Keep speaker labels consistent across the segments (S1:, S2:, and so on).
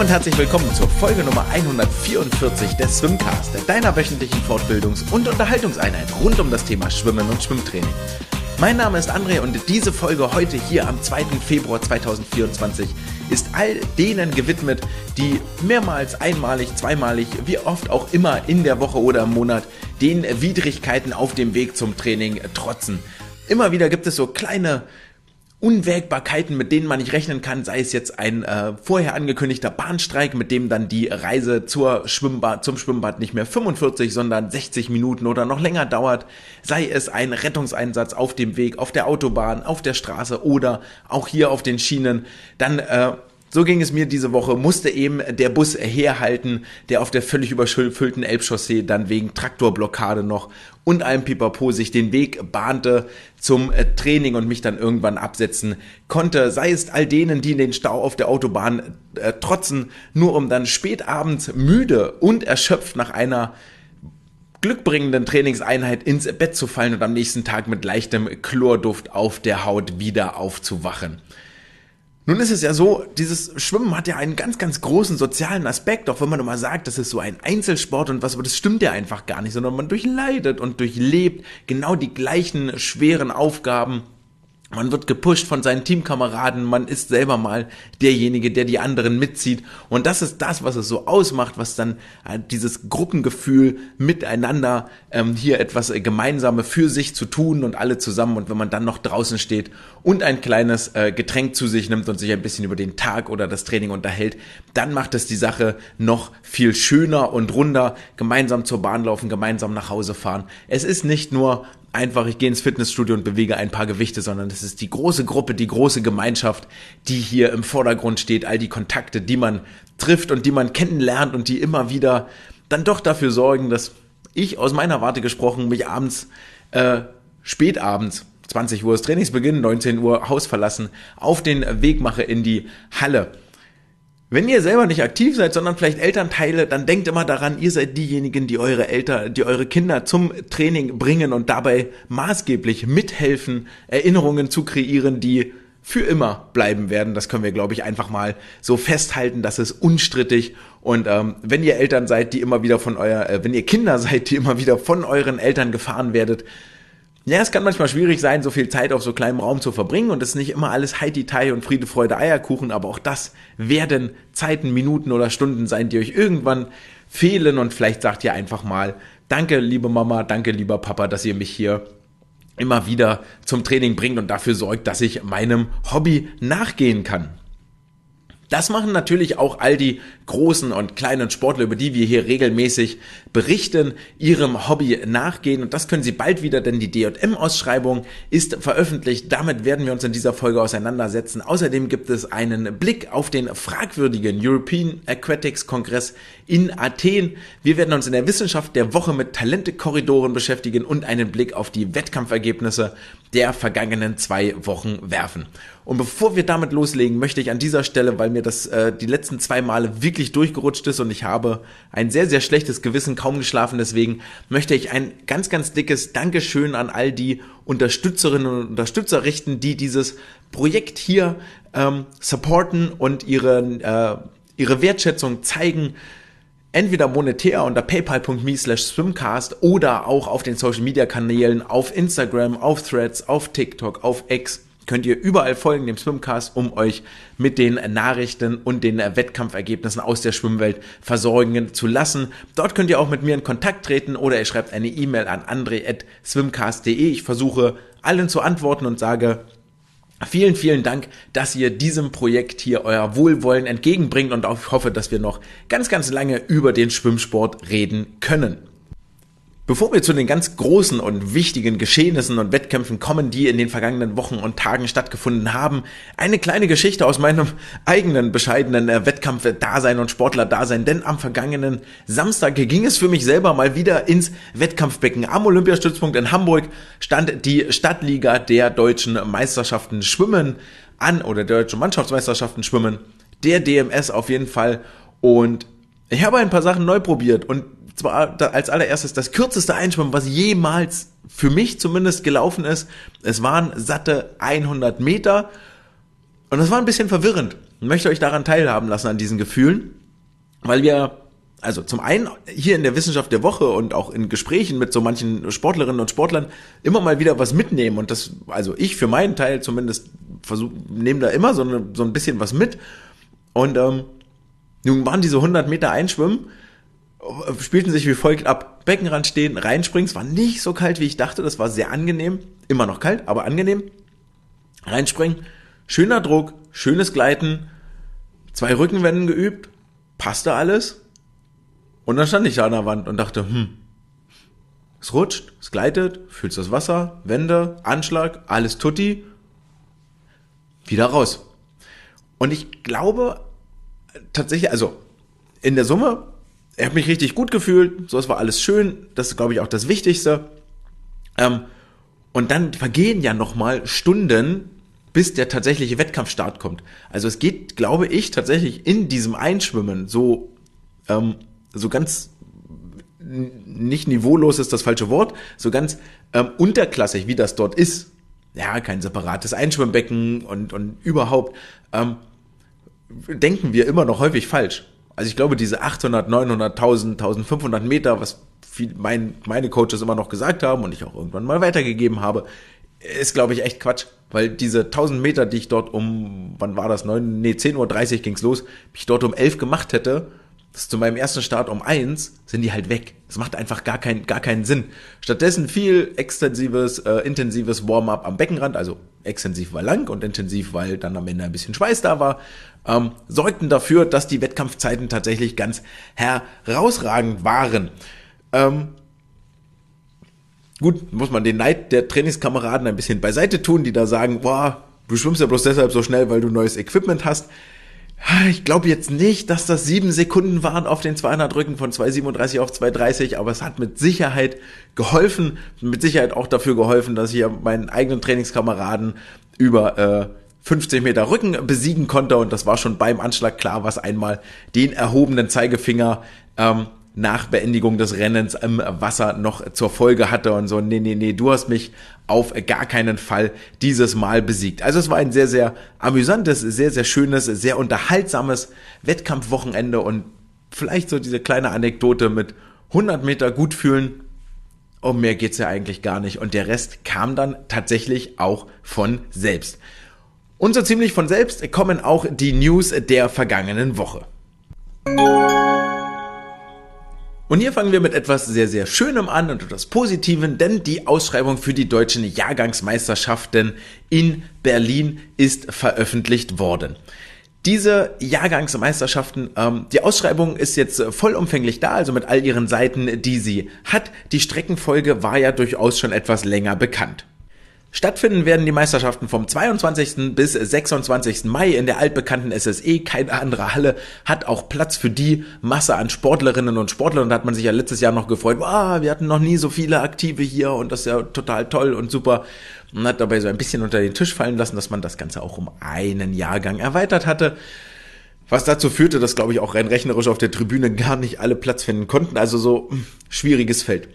S1: und herzlich willkommen zur Folge Nummer 144 des Swimcast, deiner wöchentlichen Fortbildungs- und Unterhaltungseinheit rund um das Thema Schwimmen und Schwimmtraining. Mein Name ist André und diese Folge heute hier am 2. Februar 2024 ist all denen gewidmet, die mehrmals, einmalig, zweimalig, wie oft auch immer in der Woche oder im Monat den Widrigkeiten auf dem Weg zum Training trotzen. Immer wieder gibt es so kleine Unwägbarkeiten, mit denen man nicht rechnen kann, sei es jetzt ein äh, vorher angekündigter Bahnstreik, mit dem dann die Reise zur Schwimmbad, zum Schwimmbad nicht mehr 45, sondern 60 Minuten oder noch länger dauert, sei es ein Rettungseinsatz auf dem Weg, auf der Autobahn, auf der Straße oder auch hier auf den Schienen, dann äh, so ging es mir diese Woche, musste eben der Bus herhalten, der auf der völlig überfüllten Elbchaussee dann wegen Traktorblockade noch und allem Pipapo sich den Weg bahnte zum äh, Training und mich dann irgendwann absetzen konnte. Sei es all denen, die in den Stau auf der Autobahn äh, trotzen, nur um dann spät abends müde und erschöpft nach einer glückbringenden Trainingseinheit ins Bett zu fallen und am nächsten Tag mit leichtem Chlorduft auf der Haut wieder aufzuwachen. Nun ist es ja so, dieses Schwimmen hat ja einen ganz, ganz großen sozialen Aspekt, auch wenn man immer sagt, das ist so ein Einzelsport und was, aber das stimmt ja einfach gar nicht, sondern man durchleidet und durchlebt genau die gleichen schweren Aufgaben man wird gepusht von seinen Teamkameraden, man ist selber mal derjenige, der die anderen mitzieht. Und das ist das, was es so ausmacht, was dann äh, dieses Gruppengefühl miteinander ähm, hier etwas äh, Gemeinsame für sich zu tun und alle zusammen. Und wenn man dann noch draußen steht und ein kleines äh, Getränk zu sich nimmt und sich ein bisschen über den Tag oder das Training unterhält, dann macht es die Sache noch viel schöner und runder. Gemeinsam zur Bahn laufen, gemeinsam nach Hause fahren. Es ist nicht nur einfach, ich gehe ins Fitnessstudio und bewege ein paar Gewichte, sondern es ist die große Gruppe, die große Gemeinschaft, die hier im Vordergrund steht, all die Kontakte, die man trifft und die man kennenlernt und die immer wieder dann doch dafür sorgen, dass ich aus meiner Warte gesprochen mich abends, äh, spätabends, 20 Uhr ist Trainingsbeginn, 19 Uhr Haus verlassen, auf den Weg mache in die Halle. Wenn ihr selber nicht aktiv seid, sondern vielleicht Elternteile, dann denkt immer daran, ihr seid diejenigen, die eure Eltern, die eure Kinder zum Training bringen und dabei maßgeblich mithelfen, Erinnerungen zu kreieren, die für immer bleiben werden. Das können wir, glaube ich, einfach mal so festhalten. Das ist unstrittig. Und ähm, wenn ihr Eltern seid, die immer wieder von euer, äh, wenn ihr Kinder seid, die immer wieder von euren Eltern gefahren werdet, ja, es kann manchmal schwierig sein, so viel Zeit auf so kleinem Raum zu verbringen und es ist nicht immer alles Heidi-Tai und Friede, Freude, Eierkuchen, aber auch das werden Zeiten, Minuten oder Stunden sein, die euch irgendwann fehlen und vielleicht sagt ihr einfach mal, danke liebe Mama, danke lieber Papa, dass ihr mich hier immer wieder zum Training bringt und dafür sorgt, dass ich meinem Hobby nachgehen kann. Das machen natürlich auch all die großen und kleinen Sportler, über die wir hier regelmäßig berichten, ihrem Hobby nachgehen. Und das können sie bald wieder, denn die DJM-Ausschreibung ist veröffentlicht. Damit werden wir uns in dieser Folge auseinandersetzen. Außerdem gibt es einen Blick auf den fragwürdigen European Aquatics Kongress in Athen. Wir werden uns in der Wissenschaft der Woche mit Talentekorridoren beschäftigen und einen Blick auf die Wettkampfergebnisse der vergangenen zwei Wochen werfen. Und bevor wir damit loslegen, möchte ich an dieser Stelle, weil mir das äh, die letzten zwei Male wirklich durchgerutscht ist und ich habe ein sehr, sehr schlechtes Gewissen, kaum geschlafen, deswegen möchte ich ein ganz, ganz dickes Dankeschön an all die Unterstützerinnen und Unterstützer richten, die dieses Projekt hier ähm, supporten und ihre, äh, ihre Wertschätzung zeigen entweder monetär unter paypal.me slash swimcast oder auch auf den Social Media Kanälen auf Instagram, auf Threads, auf TikTok, auf X könnt ihr überall folgen, dem Swimcast, um euch mit den Nachrichten und den Wettkampfergebnissen aus der Schwimmwelt versorgen zu lassen. Dort könnt ihr auch mit mir in Kontakt treten oder ihr schreibt eine E-Mail an andre.swimcast.de. Ich versuche allen zu antworten und sage Vielen, vielen Dank, dass ihr diesem Projekt hier euer Wohlwollen entgegenbringt und auch hoffe, dass wir noch ganz, ganz lange über den Schwimmsport reden können. Bevor wir zu den ganz großen und wichtigen Geschehnissen und Wettkämpfen kommen, die in den vergangenen Wochen und Tagen stattgefunden haben, eine kleine Geschichte aus meinem eigenen bescheidenen äh, Wettkampf-Dasein und Sportler-Dasein, denn am vergangenen Samstag ging es für mich selber mal wieder ins Wettkampfbecken. Am Olympiastützpunkt in Hamburg stand die Stadtliga der deutschen Meisterschaften Schwimmen an oder der deutschen Mannschaftsmeisterschaften Schwimmen, der DMS auf jeden Fall und ich habe ein paar Sachen neu probiert und zwar als allererstes das kürzeste Einschwimmen, was jemals für mich zumindest gelaufen ist. Es waren satte 100 Meter und das war ein bisschen verwirrend. möchte euch daran teilhaben lassen an diesen Gefühlen, weil wir also zum einen hier in der Wissenschaft der Woche und auch in Gesprächen mit so manchen Sportlerinnen und Sportlern immer mal wieder was mitnehmen und das, also ich für meinen Teil zumindest versuche, nehme da immer so, so ein bisschen was mit und ähm, nun waren diese 100 Meter Einschwimmen, spielten sich wie folgt ab. Beckenrand stehen, reinspringen, es war nicht so kalt, wie ich dachte, das war sehr angenehm, immer noch kalt, aber angenehm. Reinspringen, schöner Druck, schönes Gleiten, zwei Rückenwenden geübt, passte alles, und dann stand ich da an der Wand und dachte, hm, es rutscht, es gleitet, fühlst das Wasser, Wände, Anschlag, alles tutti, wieder raus. Und ich glaube tatsächlich, also in der Summe, er hat mich richtig gut gefühlt, so es war alles schön, das ist glaube ich auch das Wichtigste. Ähm, und dann vergehen ja nochmal Stunden, bis der tatsächliche Wettkampfstart kommt. Also es geht, glaube ich, tatsächlich in diesem Einschwimmen so ähm, so ganz nicht niveaulos ist das falsche Wort, so ganz ähm, unterklassig, wie das dort ist. Ja, kein separates Einschwimmbecken und, und überhaupt, ähm, denken wir immer noch häufig falsch. Also ich glaube, diese 800, 900, 1000, 1500 Meter, was viel, mein, meine Coaches immer noch gesagt haben und ich auch irgendwann mal weitergegeben habe, ist, glaube ich, echt Quatsch. Weil diese 1000 Meter, die ich dort um, wann war das, 9, nee, 10.30 Uhr ging's los, ich dort um 11 gemacht hätte, das zu meinem ersten Start um eins sind die halt weg. Das macht einfach gar, kein, gar keinen Sinn. Stattdessen viel extensives, äh, intensives Warm-up am Beckenrand, also extensiv war lang und intensiv, weil dann am Ende ein bisschen Schweiß da war, ähm, sorgten dafür, dass die Wettkampfzeiten tatsächlich ganz herausragend waren. Ähm, gut, muss man den Neid der Trainingskameraden ein bisschen beiseite tun, die da sagen, boah, du schwimmst ja bloß deshalb so schnell, weil du neues Equipment hast. Ich glaube jetzt nicht, dass das sieben Sekunden waren auf den 200 Rücken von 2,37 auf 2,30, aber es hat mit Sicherheit geholfen, mit Sicherheit auch dafür geholfen, dass ich meinen eigenen Trainingskameraden über äh, 50 Meter Rücken besiegen konnte und das war schon beim Anschlag klar, was einmal den erhobenen Zeigefinger ähm, nach Beendigung des Rennens im Wasser noch zur Folge hatte und so, nee, nee, nee, du hast mich auf gar keinen Fall dieses Mal besiegt. Also es war ein sehr, sehr amüsantes, sehr, sehr schönes, sehr unterhaltsames Wettkampfwochenende und vielleicht so diese kleine Anekdote mit 100 Meter gut fühlen. Um mehr geht's ja eigentlich gar nicht. Und der Rest kam dann tatsächlich auch von selbst. Und so ziemlich von selbst kommen auch die News der vergangenen Woche. Und hier fangen wir mit etwas sehr, sehr Schönem an und etwas Positiven, denn die Ausschreibung für die deutschen Jahrgangsmeisterschaften in Berlin ist veröffentlicht worden. Diese Jahrgangsmeisterschaften, ähm, die Ausschreibung ist jetzt vollumfänglich da, also mit all ihren Seiten, die sie hat. Die Streckenfolge war ja durchaus schon etwas länger bekannt. Stattfinden werden die Meisterschaften vom 22. bis 26. Mai in der altbekannten SSE. Keine andere Halle hat auch Platz für die Masse an Sportlerinnen und Sportlern. Und da hat man sich ja letztes Jahr noch gefreut, wow, wir hatten noch nie so viele Aktive hier und das ist ja total toll und super. Und hat dabei so ein bisschen unter den Tisch fallen lassen, dass man das Ganze auch um einen Jahrgang erweitert hatte. Was dazu führte, dass, glaube ich, auch rein rechnerisch auf der Tribüne gar nicht alle Platz finden konnten. Also so hm, schwieriges Feld.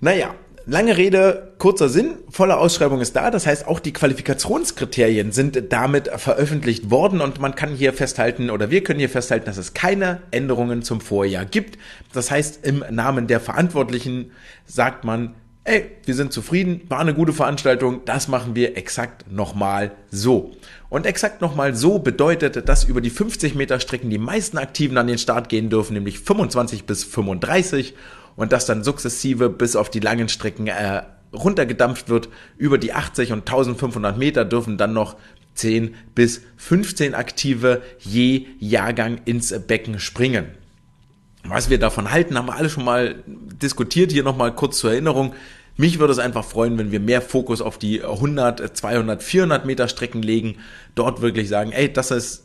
S1: Naja, Lange Rede, kurzer Sinn, volle Ausschreibung ist da. Das heißt, auch die Qualifikationskriterien sind damit veröffentlicht worden und man kann hier festhalten oder wir können hier festhalten, dass es keine Änderungen zum Vorjahr gibt. Das heißt, im Namen der Verantwortlichen sagt man, ey, wir sind zufrieden, war eine gute Veranstaltung, das machen wir exakt nochmal so. Und exakt nochmal so bedeutet, dass über die 50 Meter Strecken die meisten Aktiven an den Start gehen dürfen, nämlich 25 bis 35 und das dann sukzessive bis auf die langen Strecken äh, runtergedampft wird. Über die 80 und 1500 Meter dürfen dann noch 10 bis 15 Aktive je Jahrgang ins Becken springen. Was wir davon halten, haben wir alle schon mal diskutiert. Hier nochmal kurz zur Erinnerung. Mich würde es einfach freuen, wenn wir mehr Fokus auf die 100, 200, 400 Meter Strecken legen. Dort wirklich sagen, ey, das ist,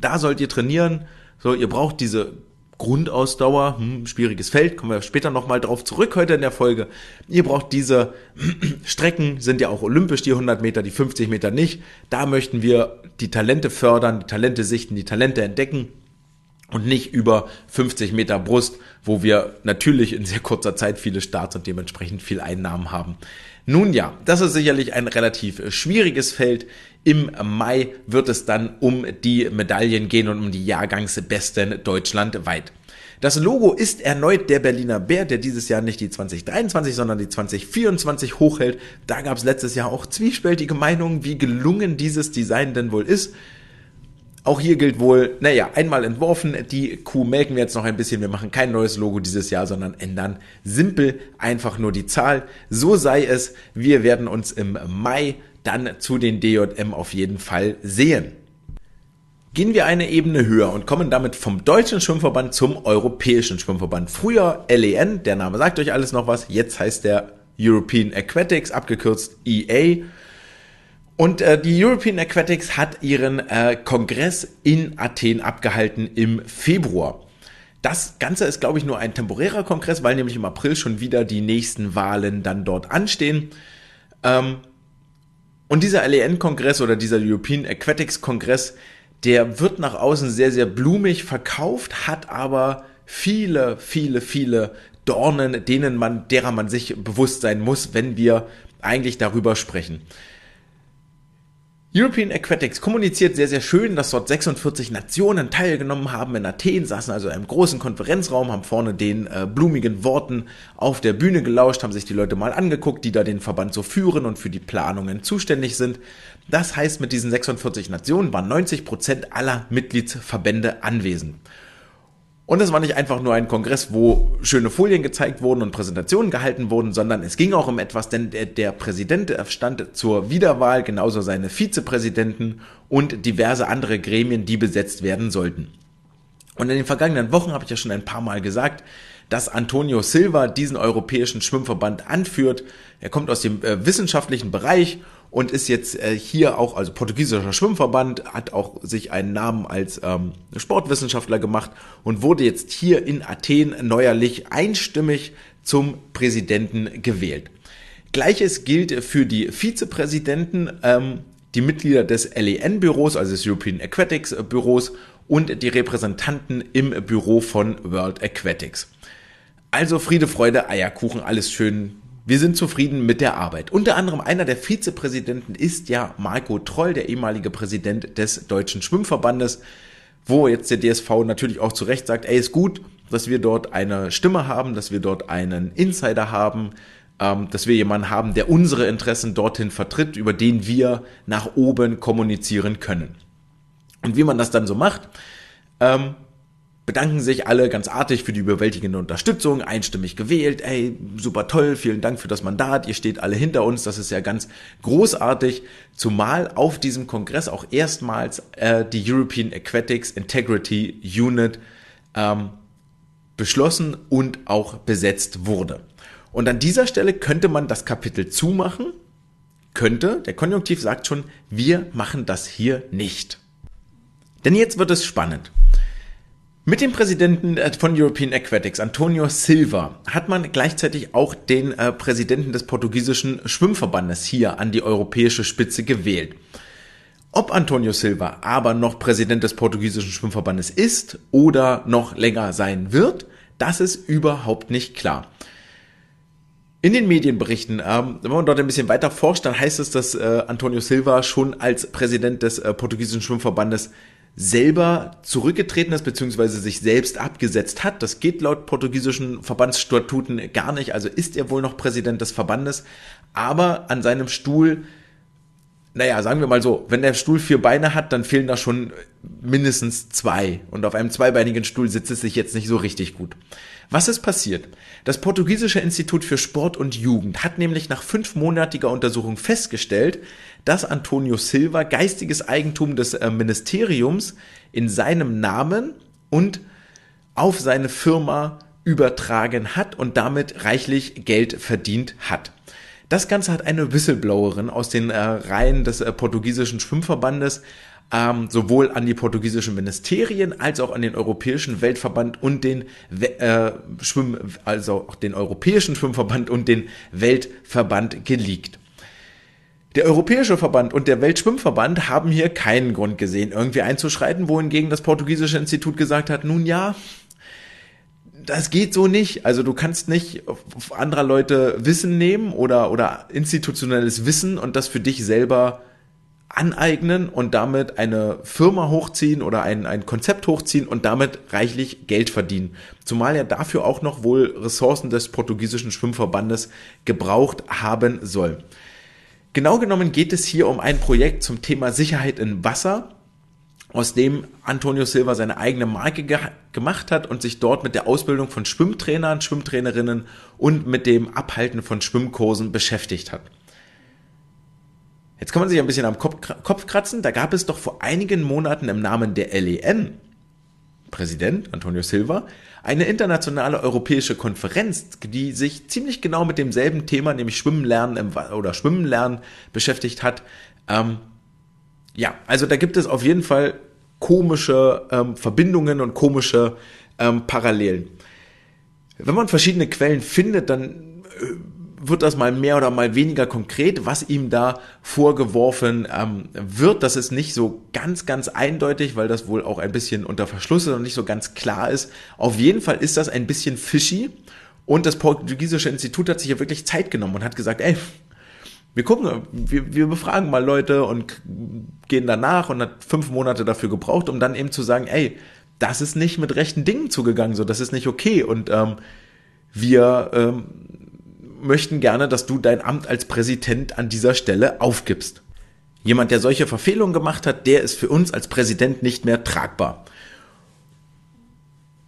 S1: da sollt ihr trainieren. So, ihr braucht diese Grundausdauer, hm, schwieriges Feld, kommen wir später nochmal drauf zurück heute in der Folge. Ihr braucht diese Strecken, sind ja auch olympisch, die 100 Meter, die 50 Meter nicht. Da möchten wir die Talente fördern, die Talente sichten, die Talente entdecken. und nicht über 50 Meter Brust, wo wir natürlich in sehr kurzer Zeit viele Starts und dementsprechend viel Einnahmen haben. Nun ja, das ist sicherlich ein relativ schwieriges Feld. Im Mai wird es dann um die Medaillen gehen und um die Jahrgangsbesten deutschlandweit. Das Logo ist erneut der Berliner Bär, der dieses Jahr nicht die 2023, sondern die 2024 hochhält. Da gab es letztes Jahr auch zwiespältige Meinungen, wie gelungen dieses Design denn wohl ist. Auch hier gilt wohl, naja, einmal entworfen, die Kuh melken wir jetzt noch ein bisschen, wir machen kein neues Logo dieses Jahr, sondern ändern simpel einfach nur die Zahl. So sei es, wir werden uns im Mai dann zu den DJM auf jeden Fall sehen. Gehen wir eine Ebene höher und kommen damit vom Deutschen Schwimmverband zum Europäischen Schwimmverband. Früher LEN, der Name sagt euch alles noch was, jetzt heißt der European Aquatics, abgekürzt EA. Und äh, die European Aquatics hat ihren äh, Kongress in Athen abgehalten im Februar. Das Ganze ist, glaube ich, nur ein temporärer Kongress, weil nämlich im April schon wieder die nächsten Wahlen dann dort anstehen. Ähm, und dieser LEN-Kongress oder dieser European Aquatics-Kongress, der wird nach außen sehr, sehr blumig verkauft, hat aber viele, viele, viele Dornen, denen man, derer man sich bewusst sein muss, wenn wir eigentlich darüber sprechen. European Aquatics kommuniziert sehr, sehr schön, dass dort 46 Nationen teilgenommen haben in Athen, saßen also in einem großen Konferenzraum, haben vorne den äh, blumigen Worten auf der Bühne gelauscht, haben sich die Leute mal angeguckt, die da den Verband so führen und für die Planungen zuständig sind. Das heißt, mit diesen 46 Nationen waren 90 Prozent aller Mitgliedsverbände anwesend. Und es war nicht einfach nur ein Kongress, wo schöne Folien gezeigt wurden und Präsentationen gehalten wurden, sondern es ging auch um etwas, denn der, der Präsident stand zur Wiederwahl, genauso seine Vizepräsidenten und diverse andere Gremien, die besetzt werden sollten. Und in den vergangenen Wochen habe ich ja schon ein paar Mal gesagt, dass Antonio Silva diesen europäischen Schwimmverband anführt. Er kommt aus dem äh, wissenschaftlichen Bereich und ist jetzt äh, hier auch, also portugiesischer Schwimmverband, hat auch sich einen Namen als ähm, Sportwissenschaftler gemacht und wurde jetzt hier in Athen neuerlich einstimmig zum Präsidenten gewählt. Gleiches gilt für die Vizepräsidenten, ähm, die Mitglieder des LEN-Büros, also des European Aquatics Büros und die Repräsentanten im Büro von World Aquatics. Also Friede, Freude, Eierkuchen, alles schön wir sind zufrieden mit der Arbeit. Unter anderem einer der Vizepräsidenten ist ja Marco Troll, der ehemalige Präsident des Deutschen Schwimmverbandes, wo jetzt der DSV natürlich auch zu Recht sagt, ey, ist gut, dass wir dort eine Stimme haben, dass wir dort einen Insider haben, ähm, dass wir jemanden haben, der unsere Interessen dorthin vertritt, über den wir nach oben kommunizieren können. Und wie man das dann so macht, ähm, bedanken sich alle ganz artig für die überwältigende Unterstützung, einstimmig gewählt. Ey, super toll, vielen Dank für das Mandat, ihr steht alle hinter uns, das ist ja ganz großartig. Zumal auf diesem Kongress auch erstmals äh, die European Aquatics Integrity Unit ähm, beschlossen und auch besetzt wurde. Und an dieser Stelle könnte man das Kapitel zumachen, könnte, der Konjunktiv sagt schon, wir machen das hier nicht. Denn jetzt wird es spannend. Mit dem Präsidenten äh, von European Aquatics, Antonio Silva, hat man gleichzeitig auch den äh, Präsidenten des portugiesischen Schwimmverbandes hier an die europäische Spitze gewählt. Ob Antonio Silva aber noch Präsident des portugiesischen Schwimmverbandes ist oder noch länger sein wird, das ist überhaupt nicht klar. In den Medienberichten, ähm, wenn man dort ein bisschen weiter forscht, dann heißt es, dass äh, Antonio Silva schon als Präsident des äh, portugiesischen Schwimmverbandes selber zurückgetreten ist, beziehungsweise sich selbst abgesetzt hat. Das geht laut portugiesischen Verbandsstatuten gar nicht. Also ist er wohl noch Präsident des Verbandes. Aber an seinem Stuhl, naja, sagen wir mal so, wenn der Stuhl vier Beine hat, dann fehlen da schon mindestens zwei. Und auf einem zweibeinigen Stuhl sitzt es sich jetzt nicht so richtig gut. Was ist passiert? Das portugiesische Institut für Sport und Jugend hat nämlich nach fünfmonatiger Untersuchung festgestellt, dass Antonio Silva geistiges Eigentum des äh, Ministeriums in seinem Namen und auf seine Firma übertragen hat und damit reichlich Geld verdient hat. Das Ganze hat eine Whistleblowerin aus den äh, Reihen des äh, portugiesischen Schwimmverbandes ähm, sowohl an die portugiesischen Ministerien als auch an den Europäischen Weltverband und den äh, Schwimm, also auch den Europäischen Schwimmverband und den Weltverband geleakt. Der Europäische Verband und der Weltschwimmverband haben hier keinen Grund gesehen, irgendwie einzuschreiten, wohingegen das portugiesische Institut gesagt hat, nun ja, das geht so nicht. Also du kannst nicht anderer Leute Wissen nehmen oder, oder institutionelles Wissen und das für dich selber aneignen und damit eine Firma hochziehen oder ein, ein Konzept hochziehen und damit reichlich Geld verdienen. Zumal er dafür auch noch wohl Ressourcen des portugiesischen Schwimmverbandes gebraucht haben soll. Genau genommen geht es hier um ein Projekt zum Thema Sicherheit in Wasser, aus dem Antonio Silva seine eigene Marke ge gemacht hat und sich dort mit der Ausbildung von Schwimmtrainern, Schwimmtrainerinnen und mit dem Abhalten von Schwimmkursen beschäftigt hat. Jetzt kann man sich ein bisschen am Kopf, Kopf kratzen. Da gab es doch vor einigen Monaten im Namen der LEN, Präsident Antonio Silva, eine internationale europäische Konferenz, die sich ziemlich genau mit demselben Thema, nämlich Schwimmen lernen im, oder Schwimmen lernen beschäftigt hat. Ähm, ja, also da gibt es auf jeden Fall komische ähm, Verbindungen und komische ähm, Parallelen. Wenn man verschiedene Quellen findet, dann äh, wird das mal mehr oder mal weniger konkret, was ihm da vorgeworfen ähm, wird. Das ist nicht so ganz, ganz eindeutig, weil das wohl auch ein bisschen unter Verschluss ist und nicht so ganz klar ist. Auf jeden Fall ist das ein bisschen fishy. Und das portugiesische Institut hat sich ja wirklich Zeit genommen und hat gesagt, ey, wir gucken, wir, wir befragen mal Leute und gehen danach und hat fünf Monate dafür gebraucht, um dann eben zu sagen, ey, das ist nicht mit rechten Dingen zugegangen, so das ist nicht okay und ähm, wir ähm, möchten gerne, dass du dein Amt als Präsident an dieser Stelle aufgibst. Jemand, der solche Verfehlungen gemacht hat, der ist für uns als Präsident nicht mehr tragbar.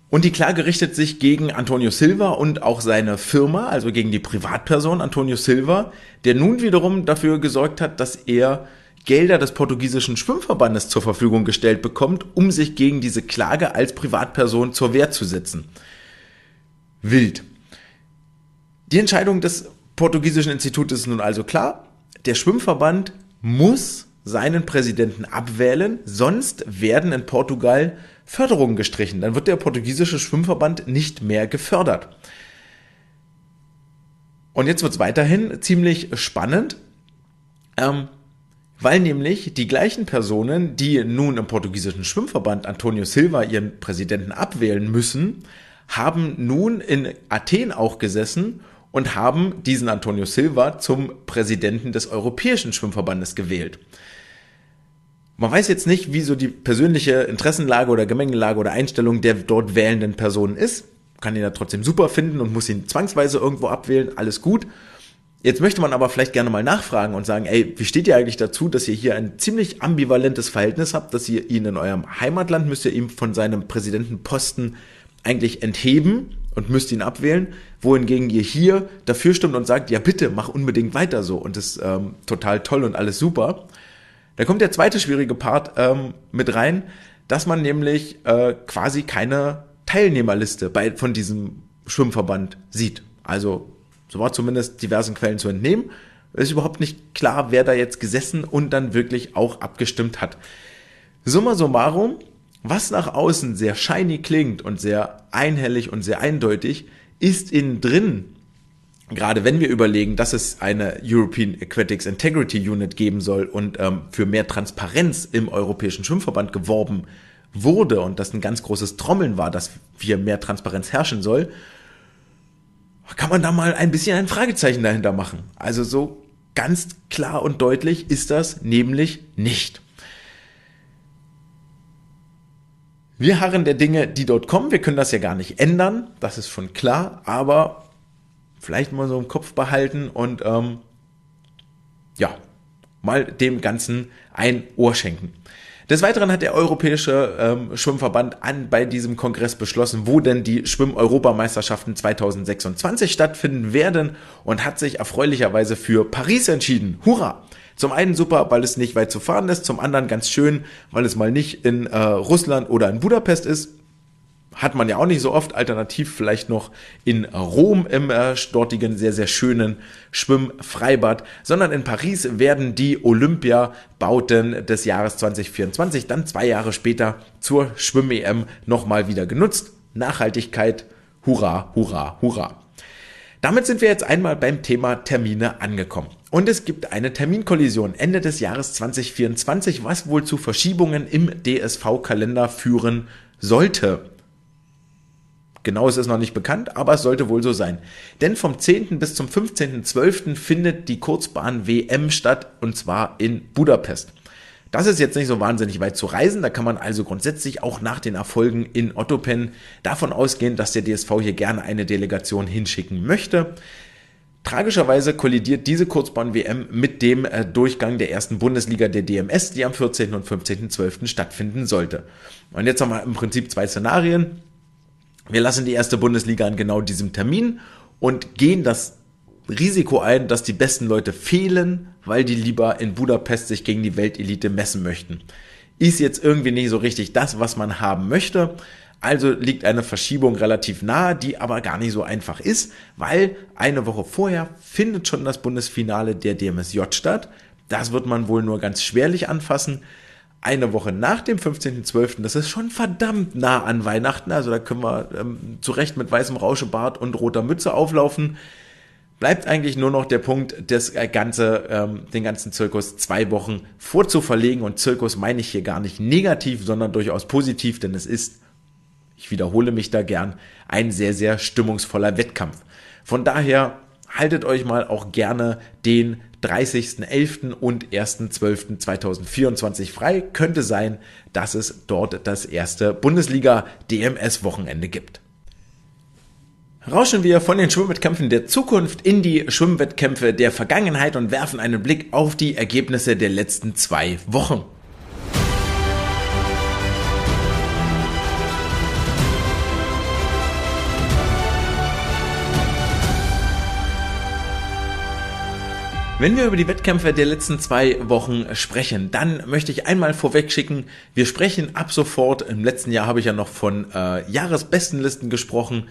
S1: Und die Klage richtet sich gegen Antonio Silva und auch seine Firma, also gegen die Privatperson Antonio Silva, der nun wiederum dafür gesorgt hat, dass er Gelder des portugiesischen Schwimmverbandes zur Verfügung gestellt bekommt, um sich gegen diese Klage als Privatperson zur Wehr zu setzen. Wild. Die Entscheidung des portugiesischen Instituts ist nun also klar. Der Schwimmverband muss seinen Präsidenten abwählen, sonst werden in Portugal Förderungen gestrichen. Dann wird der portugiesische Schwimmverband nicht mehr gefördert. Und jetzt wird es weiterhin ziemlich spannend, ähm, weil nämlich die gleichen Personen, die nun im portugiesischen Schwimmverband Antonio Silva ihren Präsidenten abwählen müssen, haben nun in Athen auch gesessen und haben diesen Antonio Silva zum Präsidenten des Europäischen Schwimmverbandes gewählt. Man weiß jetzt nicht, wie so die persönliche Interessenlage oder Gemengelage oder Einstellung der dort wählenden Person ist. Kann ihn ja trotzdem super finden und muss ihn zwangsweise irgendwo abwählen. Alles gut. Jetzt möchte man aber vielleicht gerne mal nachfragen und sagen, ey, wie steht ihr eigentlich dazu, dass ihr hier ein ziemlich ambivalentes Verhältnis habt, dass ihr ihn in eurem Heimatland müsst ihr ihm von seinem Präsidentenposten eigentlich entheben und müsst ihn abwählen, wohingegen ihr hier dafür stimmt und sagt, ja bitte, mach unbedingt weiter so und ist ähm, total toll und alles super. Da kommt der zweite schwierige Part ähm, mit rein, dass man nämlich äh, quasi keine Teilnehmerliste bei, von diesem Schwimmverband sieht. Also, so war zumindest diversen Quellen zu entnehmen. Es ist überhaupt nicht klar, wer da jetzt gesessen und dann wirklich auch abgestimmt hat. Summa summarum, was nach außen sehr shiny klingt und sehr einhellig und sehr eindeutig, ist innen drin gerade wenn wir überlegen, dass es eine European Aquatics Integrity Unit geben soll und ähm, für mehr Transparenz im Europäischen Schwimmverband geworben wurde und das ein ganz großes Trommeln war, dass hier mehr Transparenz herrschen soll, kann man da mal ein bisschen ein Fragezeichen dahinter machen. Also so ganz klar und deutlich ist das nämlich nicht. Wir harren der Dinge, die dort kommen. Wir können das ja gar nicht ändern, das ist schon klar, aber vielleicht mal so im Kopf behalten und ähm, ja, mal dem Ganzen ein Ohr schenken. Des Weiteren hat der Europäische ähm, Schwimmverband an bei diesem Kongress beschlossen, wo denn die Schwimm-Europameisterschaften 2026 stattfinden werden und hat sich erfreulicherweise für Paris entschieden. Hurra! Zum einen super, weil es nicht weit zu fahren ist, zum anderen ganz schön, weil es mal nicht in äh, Russland oder in Budapest ist hat man ja auch nicht so oft. Alternativ vielleicht noch in Rom im äh, dortigen sehr, sehr schönen Schwimmfreibad, sondern in Paris werden die Olympiabauten des Jahres 2024 dann zwei Jahre später zur Schwimm-EM nochmal wieder genutzt. Nachhaltigkeit, hurra, hurra, hurra. Damit sind wir jetzt einmal beim Thema Termine angekommen. Und es gibt eine Terminkollision Ende des Jahres 2024, was wohl zu Verschiebungen im DSV-Kalender führen sollte. Genau ist es noch nicht bekannt, aber es sollte wohl so sein. Denn vom 10. bis zum 15.12. findet die Kurzbahn WM statt und zwar in Budapest. Das ist jetzt nicht so wahnsinnig weit zu reisen, da kann man also grundsätzlich auch nach den Erfolgen in Ottopen davon ausgehen, dass der DSV hier gerne eine Delegation hinschicken möchte. Tragischerweise kollidiert diese Kurzbahn-WM mit dem äh, Durchgang der ersten Bundesliga der DMS, die am 14. und 15.12. stattfinden sollte. Und jetzt haben wir im Prinzip zwei Szenarien. Wir lassen die erste Bundesliga an genau diesem Termin und gehen das Risiko ein, dass die besten Leute fehlen, weil die lieber in Budapest sich gegen die Weltelite messen möchten. Ist jetzt irgendwie nicht so richtig das, was man haben möchte. Also liegt eine Verschiebung relativ nahe, die aber gar nicht so einfach ist, weil eine Woche vorher findet schon das Bundesfinale der DMSJ statt. Das wird man wohl nur ganz schwerlich anfassen eine Woche nach dem 15.12., das ist schon verdammt nah an Weihnachten, also da können wir ähm, zu Recht mit weißem Rauschebart und roter Mütze auflaufen. Bleibt eigentlich nur noch der Punkt, das ganze, ähm, den ganzen Zirkus zwei Wochen vorzuverlegen. Und Zirkus meine ich hier gar nicht negativ, sondern durchaus positiv, denn es ist, ich wiederhole mich da gern, ein sehr, sehr stimmungsvoller Wettkampf. Von daher haltet euch mal auch gerne den 30.11. und 1.12.2024 frei. Könnte sein, dass es dort das erste Bundesliga-DMS-Wochenende gibt. Rauschen wir von den Schwimmwettkämpfen der Zukunft in die Schwimmwettkämpfe der Vergangenheit und werfen einen Blick auf die Ergebnisse der letzten zwei Wochen. Wenn wir über die Wettkämpfe der letzten zwei Wochen sprechen, dann möchte ich einmal vorweg schicken, wir sprechen ab sofort, im letzten Jahr habe ich ja noch von äh, Jahresbestenlisten gesprochen,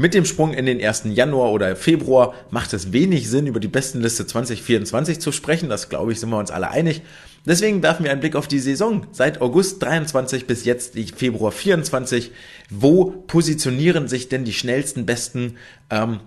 S1: mit dem Sprung in den 1. Januar oder Februar macht es wenig Sinn, über die Bestenliste 2024 zu sprechen. Das glaube ich, sind wir uns alle einig. Deswegen werfen wir einen Blick auf die Saison. Seit August 23 bis jetzt Februar 24. Wo positionieren sich denn die schnellsten, besten ähm,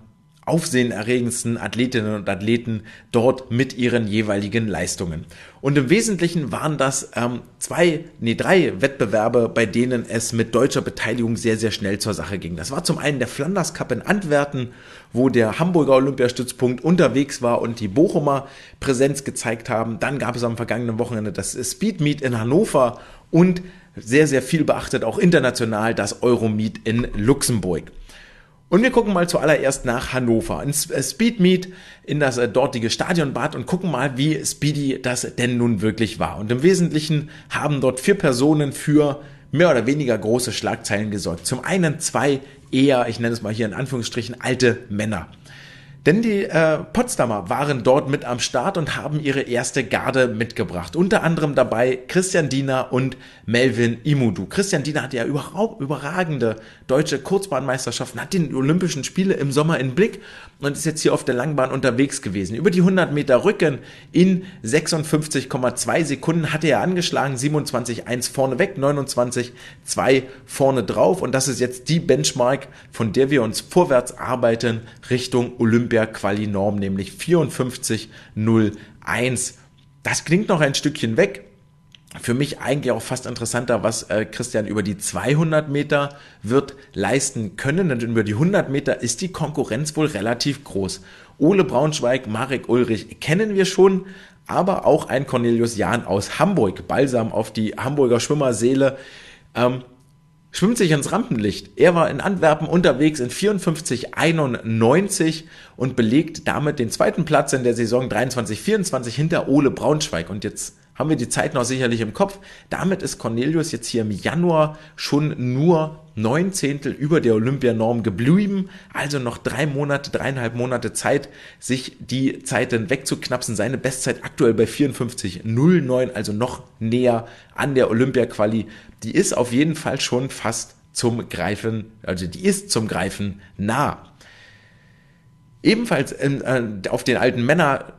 S1: aufsehenerregendsten Athletinnen und Athleten dort mit ihren jeweiligen Leistungen. Und im Wesentlichen waren das ähm, zwei, nee, drei Wettbewerbe, bei denen es mit deutscher Beteiligung sehr, sehr schnell zur Sache ging. Das war zum einen der Flanders Cup in Antwerpen, wo der Hamburger Olympiastützpunkt unterwegs war und die Bochumer Präsenz gezeigt haben. Dann gab es am vergangenen Wochenende das Speed Meet in Hannover und sehr, sehr viel beachtet auch international das Euromeet in Luxemburg. Und wir gucken mal zuallererst nach Hannover, ins äh, Speedmeet, in das äh, dortige Stadionbad und gucken mal, wie speedy das denn nun wirklich war. Und im Wesentlichen haben dort vier Personen für mehr oder weniger große Schlagzeilen gesorgt. Zum einen zwei eher, ich nenne es mal hier in Anführungsstrichen, alte Männer. Denn die äh, Potsdamer waren dort mit am Start und haben ihre erste Garde mitgebracht. Unter anderem dabei Christian Diener und Melvin Imudu. Christian Diener hat ja überhaupt überragende deutsche Kurzbahnmeisterschaften, hat die Olympischen Spiele im Sommer in Blick und ist jetzt hier auf der Langbahn unterwegs gewesen. Über die 100 Meter Rücken in 56,2 Sekunden hatte er angeschlagen, 27,1 vorne weg, 29,2 vorne drauf und das ist jetzt die Benchmark, von der wir uns vorwärts arbeiten Richtung Olympia Olympia-Quali-Norm, nämlich 54,01. Das klingt noch ein Stückchen weg. Für mich eigentlich auch fast interessanter, was äh, Christian über die 200 Meter wird leisten können. Denn über die 100 Meter ist die Konkurrenz wohl relativ groß. Ole Braunschweig, Marek Ulrich kennen wir schon, aber auch ein Cornelius Jahn aus Hamburg. Balsam auf die Hamburger Schwimmerseele. Ähm, schwimmt sich ins Rampenlicht. Er war in Antwerpen unterwegs in 54,91 und belegt damit den zweiten Platz in der Saison 23-24 hinter Ole Braunschweig. Und jetzt haben wir die Zeit noch sicherlich im Kopf. Damit ist Cornelius jetzt hier im Januar schon nur neun Zehntel über der Olympianorm geblieben. Also noch drei Monate, dreieinhalb Monate Zeit, sich die Zeiten wegzuknapsen. Seine Bestzeit aktuell bei 54,09, also noch näher an der Olympia-Quali. Die ist auf jeden Fall schon fast zum Greifen, also die ist zum Greifen nah. Ebenfalls äh, auf den alten Männer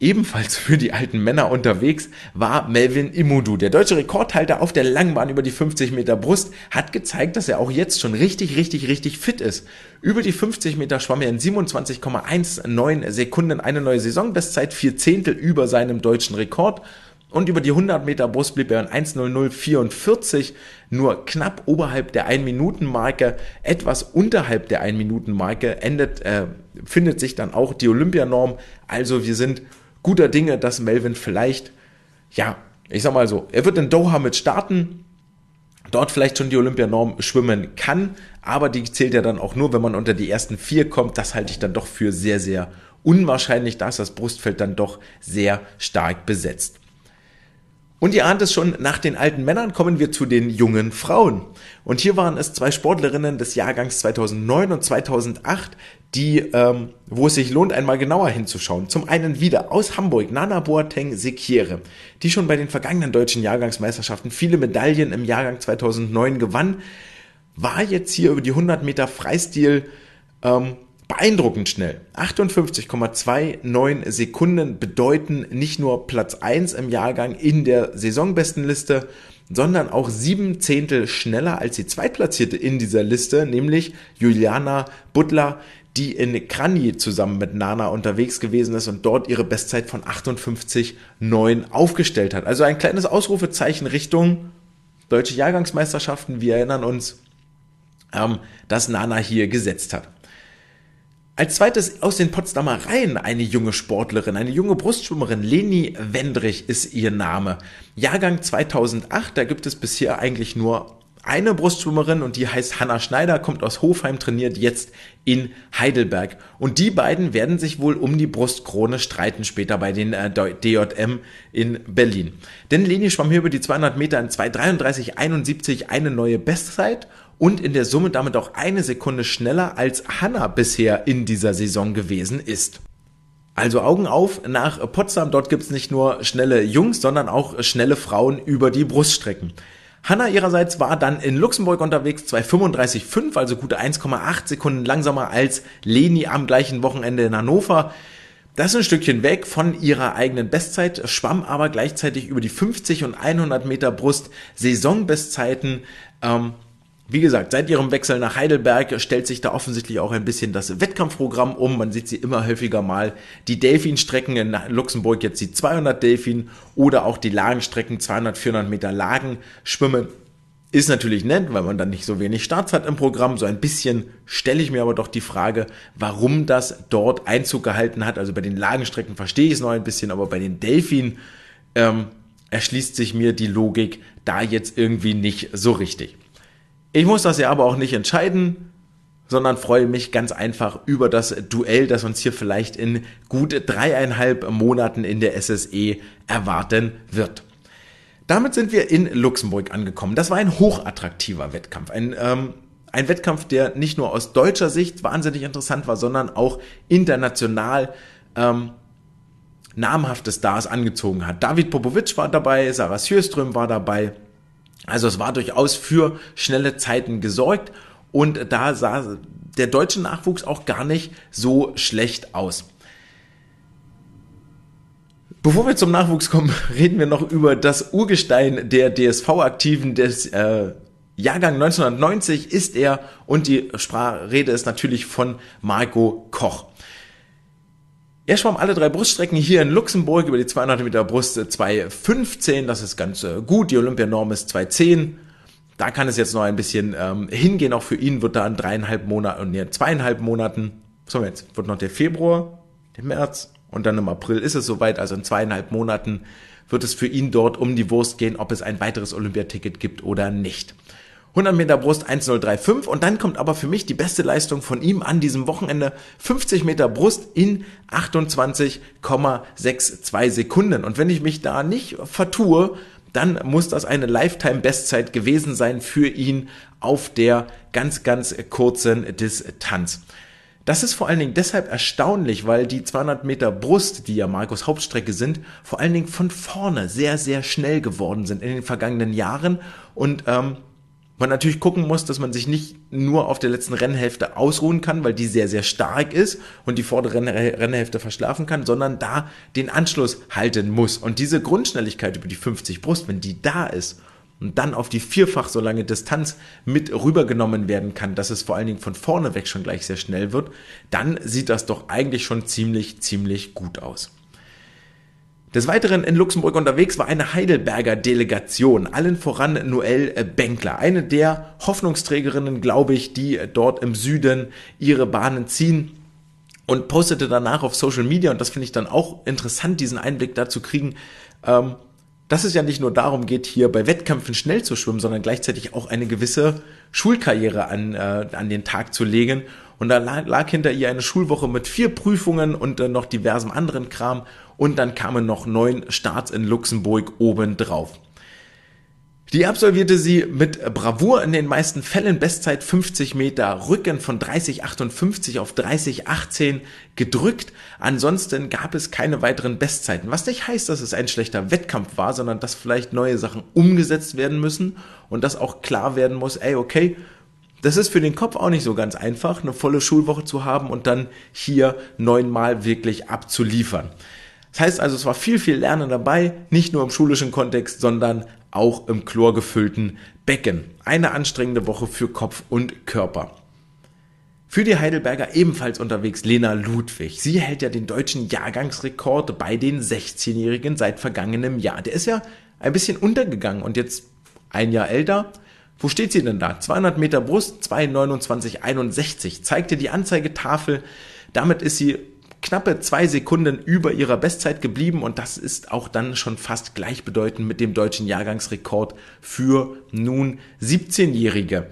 S1: Ebenfalls für die alten Männer unterwegs war Melvin Imudu. Der deutsche Rekordhalter auf der Langbahn über die 50 Meter Brust hat gezeigt, dass er auch jetzt schon richtig, richtig, richtig fit ist. Über die 50 Meter schwamm er in 27,19 Sekunden eine neue Saisonbestzeit, vier Zehntel über seinem deutschen Rekord. Und über die 100 Meter Brust blieb er in 1.0044, nur knapp oberhalb der 1-Minuten-Marke, etwas unterhalb der 1-Minuten-Marke endet, äh, findet sich dann auch die Olympianorm. Also wir sind guter Dinge, dass Melvin vielleicht, ja, ich sag mal so, er wird in Doha mit starten, dort vielleicht schon die Olympianorm schwimmen kann, aber die zählt ja dann auch nur, wenn man unter die ersten vier kommt. Das halte ich dann doch für sehr, sehr unwahrscheinlich. Da ist das Brustfeld dann doch sehr stark besetzt. Und ihr ahnt es schon, nach den alten Männern kommen wir zu den jungen Frauen. Und hier waren es zwei Sportlerinnen des Jahrgangs 2009 und 2008, die, ähm, wo es sich lohnt, einmal genauer hinzuschauen. Zum einen wieder aus Hamburg, Nana Boateng Sekiere, die schon bei den vergangenen deutschen Jahrgangsmeisterschaften viele Medaillen im Jahrgang 2009 gewann, war jetzt hier über die 100 Meter Freistil ähm, beeindruckend schnell. 58,29 Sekunden bedeuten nicht nur Platz 1 im Jahrgang in der Saisonbestenliste, sondern auch sieben Zehntel schneller als die Zweitplatzierte in dieser Liste, nämlich Juliana Butler, die in Krani zusammen mit Nana unterwegs gewesen ist und dort ihre Bestzeit von 58,9 aufgestellt hat. Also ein kleines Ausrufezeichen Richtung deutsche Jahrgangsmeisterschaften. Wir erinnern uns, ähm, dass Nana hier gesetzt hat. Als zweites aus den Potsdamer Reihen eine junge Sportlerin, eine junge Brustschwimmerin, Leni Wendrich ist ihr Name. Jahrgang 2008, da gibt es bisher eigentlich nur eine Brustschwimmerin und die heißt Hanna Schneider, kommt aus Hofheim, trainiert jetzt in Heidelberg. Und die beiden werden sich wohl um die Brustkrone streiten später bei den äh, DJM in Berlin. Denn Leni schwamm hier über die 200 Meter in 2,33,71 eine neue Bestzeit und in der Summe damit auch eine Sekunde schneller als Hanna bisher in dieser Saison gewesen ist. Also Augen auf nach Potsdam, dort gibt's nicht nur schnelle Jungs, sondern auch schnelle Frauen über die Bruststrecken. Hanna ihrerseits war dann in Luxemburg unterwegs, 2,35,5, also gute 1,8 Sekunden langsamer als Leni am gleichen Wochenende in Hannover. Das ist ein Stückchen weg von ihrer eigenen Bestzeit, schwamm aber gleichzeitig über die 50 und 100 Meter Brust Saisonbestzeiten. Ähm, wie gesagt, seit ihrem Wechsel nach Heidelberg stellt sich da offensichtlich auch ein bisschen das Wettkampfprogramm um. Man sieht sie immer häufiger mal. Die Delfin-Strecken in Luxemburg jetzt die 200 Delfin oder auch die Lagenstrecken 200, 400 Meter Lagen schwimmen. Ist natürlich nett, weil man dann nicht so wenig Starts hat im Programm. So ein bisschen stelle ich mir aber doch die Frage, warum das dort Einzug gehalten hat. Also bei den Lagenstrecken verstehe ich es noch ein bisschen, aber bei den Delfin ähm, erschließt sich mir die Logik da jetzt irgendwie nicht so richtig. Ich muss das ja aber auch nicht entscheiden, sondern freue mich ganz einfach über das Duell, das uns hier vielleicht in gut dreieinhalb Monaten in der SSE erwarten wird. Damit sind wir in Luxemburg angekommen. Das war ein hochattraktiver Wettkampf. Ein, ähm, ein Wettkampf, der nicht nur aus deutscher Sicht wahnsinnig interessant war, sondern auch international ähm, namhafte Stars angezogen hat. David Popovic war dabei, Sarah Sjöström war dabei, also es war durchaus für schnelle Zeiten gesorgt und da sah der deutsche Nachwuchs auch gar nicht so schlecht aus. Bevor wir zum Nachwuchs kommen, reden wir noch über das Urgestein der DSV-Aktiven des äh, Jahrgang 1990 ist er und die Sprachrede ist natürlich von Marco Koch. Er schwamm alle drei Bruststrecken hier in Luxemburg über die 200 Meter Brust 2,15. Das ist ganz äh, gut. Die Olympianorm ist 2,10. Da kann es jetzt noch ein bisschen ähm, hingehen. Auch für ihn wird da in dreieinhalb Monaten, nee, zweieinhalb Monaten, was haben wir jetzt? Wird noch der Februar, der März und dann im April ist es soweit. Also in zweieinhalb Monaten wird es für ihn dort um die Wurst gehen, ob es ein weiteres Olympiaticket gibt oder nicht. 100 Meter Brust 1,035 und dann kommt aber für mich die beste Leistung von ihm an diesem Wochenende 50 Meter Brust in 28,62 Sekunden. Und wenn ich mich da nicht vertue, dann muss das eine Lifetime-Bestzeit gewesen sein für ihn auf der ganz, ganz kurzen Distanz. Das ist vor allen Dingen deshalb erstaunlich, weil die 200 Meter Brust, die ja Markus Hauptstrecke sind, vor allen Dingen von vorne sehr, sehr schnell geworden sind in den vergangenen Jahren und ähm, man natürlich gucken muss, dass man sich nicht nur auf der letzten Rennhälfte ausruhen kann, weil die sehr, sehr stark ist und die vordere Rennhälfte verschlafen kann, sondern da den Anschluss halten muss. Und diese Grundschnelligkeit über die 50 Brust, wenn die da ist und dann auf die vierfach so lange Distanz mit rübergenommen werden kann, dass es vor allen Dingen von vorne weg schon gleich sehr schnell wird, dann sieht das doch eigentlich schon ziemlich, ziemlich gut aus. Des Weiteren in Luxemburg unterwegs war eine Heidelberger Delegation, allen voran Noelle Benkler, eine der Hoffnungsträgerinnen, glaube ich, die dort im Süden ihre Bahnen ziehen und postete danach auf Social Media, und das finde ich dann auch interessant, diesen Einblick dazu kriegen, ähm, dass es ja nicht nur darum geht, hier bei Wettkämpfen schnell zu schwimmen, sondern gleichzeitig auch eine gewisse Schulkarriere an, äh, an den Tag zu legen. Und da lag, lag hinter ihr eine Schulwoche mit vier Prüfungen und äh, noch diversem anderen Kram und dann kamen noch neun Starts in Luxemburg obendrauf. Die absolvierte sie mit Bravour in den meisten Fällen Bestzeit 50 Meter Rücken von 30,58 auf 30,18 gedrückt. Ansonsten gab es keine weiteren Bestzeiten, was nicht heißt, dass es ein schlechter Wettkampf war, sondern dass vielleicht neue Sachen umgesetzt werden müssen und dass auch klar werden muss, ey, okay, das ist für den Kopf auch nicht so ganz einfach, eine volle Schulwoche zu haben und dann hier neunmal wirklich abzuliefern. Das heißt also, es war viel, viel Lernen dabei, nicht nur im schulischen Kontext, sondern auch im chlorgefüllten Becken. Eine anstrengende Woche für Kopf und Körper. Für die Heidelberger ebenfalls unterwegs Lena Ludwig. Sie hält ja den deutschen Jahrgangsrekord bei den 16-Jährigen seit vergangenem Jahr. Der ist ja ein bisschen untergegangen und jetzt ein Jahr älter. Wo steht sie denn da? 200 Meter Brust, 2,29,61. Zeigte die Anzeigetafel. Damit ist sie knappe zwei Sekunden über ihrer Bestzeit geblieben und das ist auch dann schon fast gleichbedeutend mit dem deutschen Jahrgangsrekord für nun 17-Jährige.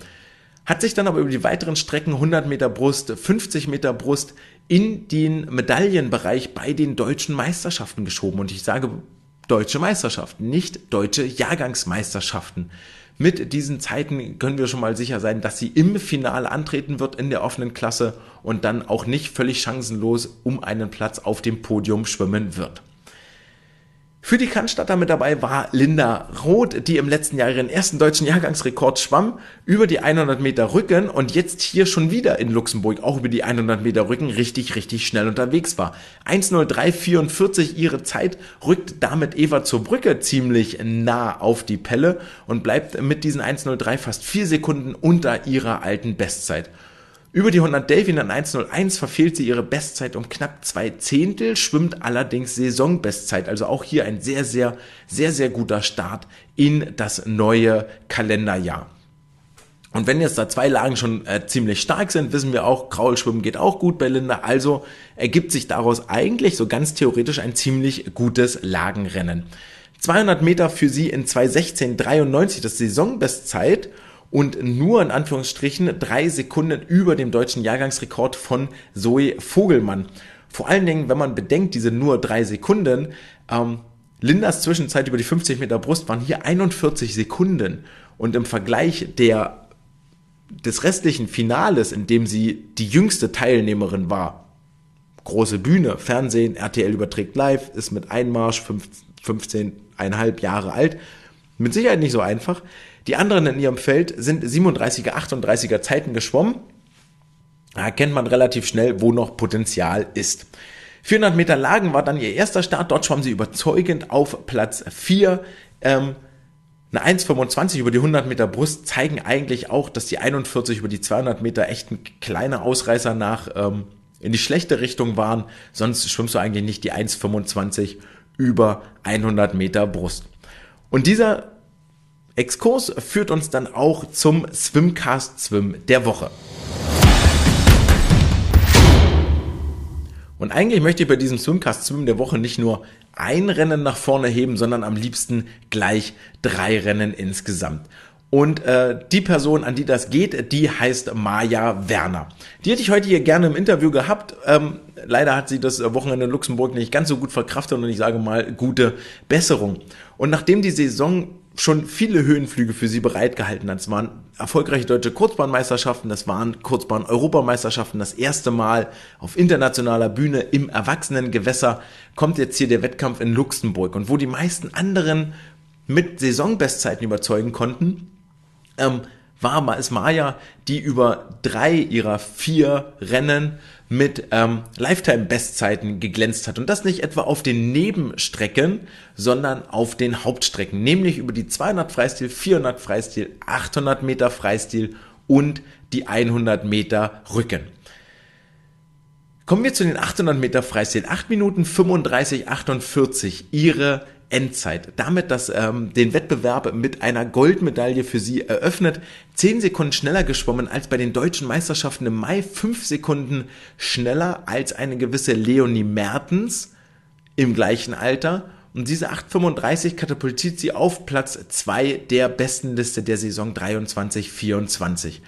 S1: Hat sich dann aber über die weiteren Strecken 100 Meter Brust, 50 Meter Brust in den Medaillenbereich bei den deutschen Meisterschaften geschoben und ich sage deutsche Meisterschaften, nicht deutsche Jahrgangsmeisterschaften. Mit diesen Zeiten können wir schon mal sicher sein, dass sie im Finale antreten wird in der offenen Klasse und dann auch nicht völlig chancenlos um einen Platz auf dem Podium schwimmen wird. Für die Cannstatter mit dabei war Linda Roth, die im letzten Jahr ihren ersten deutschen Jahrgangsrekord schwamm, über die 100 Meter Rücken und jetzt hier schon wieder in Luxemburg auch über die 100 Meter Rücken richtig, richtig schnell unterwegs war. 1.03.44 ihre Zeit, rückt damit Eva zur Brücke ziemlich nah auf die Pelle und bleibt mit diesen 1.03 fast vier Sekunden unter ihrer alten Bestzeit. Über die 100 Delfin an 1.01 verfehlt sie ihre Bestzeit um knapp zwei Zehntel, schwimmt allerdings Saisonbestzeit. Also auch hier ein sehr, sehr, sehr, sehr guter Start in das neue Kalenderjahr. Und wenn jetzt da zwei Lagen schon äh, ziemlich stark sind, wissen wir auch, Kraulschwimmen geht auch gut bei Linda. Also ergibt sich daraus eigentlich so ganz theoretisch ein ziemlich gutes Lagenrennen. 200 Meter für sie in 2.16.93, das Saisonbestzeit und nur in Anführungsstrichen drei Sekunden über dem deutschen Jahrgangsrekord von Zoe Vogelmann. Vor allen Dingen, wenn man bedenkt, diese nur drei Sekunden, ähm, Lindas Zwischenzeit über die 50 Meter Brust waren hier 41 Sekunden und im Vergleich der des restlichen Finales, in dem sie die jüngste Teilnehmerin war, große Bühne, Fernsehen, RTL überträgt live, ist mit Einmarsch 15,5 Jahre alt, mit Sicherheit nicht so einfach. Die anderen in ihrem Feld sind 37er, 38er Zeiten geschwommen. Da erkennt man relativ schnell, wo noch Potenzial ist. 400 Meter Lagen war dann ihr erster Start. Dort schwamm sie überzeugend auf Platz 4. Ähm, eine 1,25 über die 100 Meter Brust zeigen eigentlich auch, dass die 41 über die 200 Meter echt ein kleiner Ausreißer nach ähm, in die schlechte Richtung waren. Sonst schwimmst du eigentlich nicht die 1,25 über 100 Meter Brust. Und dieser Exkurs führt uns dann auch zum Swimcast Swim der Woche. Und eigentlich möchte ich bei diesem Swimcast Swim der Woche nicht nur ein Rennen nach vorne heben, sondern am liebsten gleich drei Rennen insgesamt. Und äh, die Person, an die das geht, die heißt Maja Werner. Die hätte ich heute hier gerne im Interview gehabt. Ähm, leider hat sie das Wochenende in Luxemburg nicht ganz so gut verkraftet und ich sage mal gute Besserung. Und nachdem die Saison schon viele Höhenflüge für sie bereitgehalten hat. Es waren erfolgreiche deutsche Kurzbahnmeisterschaften, das waren Kurzbahn-Europameisterschaften. Das erste Mal auf internationaler Bühne im Erwachsenengewässer kommt jetzt hier der Wettkampf in Luxemburg. Und wo die meisten anderen mit Saisonbestzeiten überzeugen konnten, ähm, war es Maya, die über drei ihrer vier Rennen mit ähm, Lifetime-Bestzeiten geglänzt hat. Und das nicht etwa auf den Nebenstrecken, sondern auf den Hauptstrecken, nämlich über die 200 Freistil, 400 Freistil, 800 Meter Freistil und die 100 Meter Rücken. Kommen wir zu den 800 Meter Freistil. 8 Minuten 35, 48. Ihre Endzeit. Damit das ähm, den Wettbewerb mit einer Goldmedaille für sie eröffnet. Zehn Sekunden schneller geschwommen als bei den deutschen Meisterschaften im Mai. Fünf Sekunden schneller als eine gewisse Leonie Mertens im gleichen Alter. Und diese 8,35 katapultiert sie auf Platz 2 der besten Liste der Saison 23-24.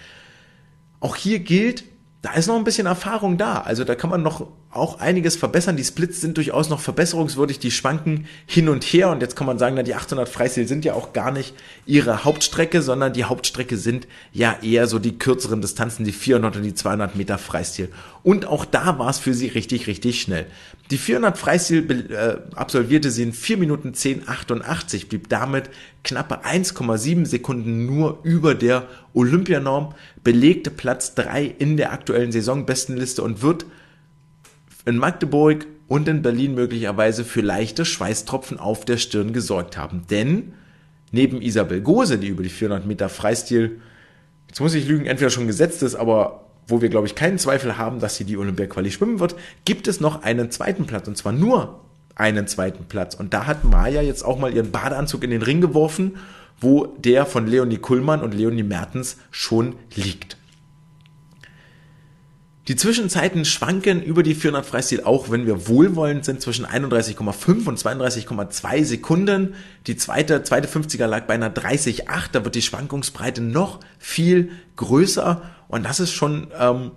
S1: Auch hier gilt, da ist noch ein bisschen Erfahrung da. Also da kann man noch auch einiges verbessern. Die Splits sind durchaus noch verbesserungswürdig, die schwanken hin und her und jetzt kann man sagen, na, die 800 Freistil sind ja auch gar nicht ihre Hauptstrecke, sondern die Hauptstrecke sind ja eher so die kürzeren Distanzen, die 400 und die 200 Meter Freistil. Und auch da war es für sie richtig, richtig schnell. Die 400 Freistil äh, absolvierte sie in 4 Minuten 10, 88, blieb damit knappe 1,7 Sekunden nur über der Olympianorm, belegte Platz 3 in der aktuellen Saisonbestenliste und wird in Magdeburg und in Berlin möglicherweise für leichte Schweißtropfen auf der Stirn gesorgt haben. Denn neben Isabel Gose, die über die 400 Meter Freistil, jetzt muss ich lügen, entweder schon gesetzt ist, aber wo wir, glaube ich, keinen Zweifel haben, dass sie die Olympia-Quali schwimmen wird, gibt es noch einen zweiten Platz und zwar nur einen zweiten Platz. Und da hat Maja jetzt auch mal ihren Badeanzug in den Ring geworfen, wo der von Leonie Kuhlmann und Leonie Mertens schon liegt. Die Zwischenzeiten schwanken über die 400 Freistil auch, wenn wir wohlwollend sind, zwischen 31,5 und 32,2 Sekunden. Die zweite, zweite 50er lag bei einer 30,8. Da wird die Schwankungsbreite noch viel größer. Und das ist schon ähm,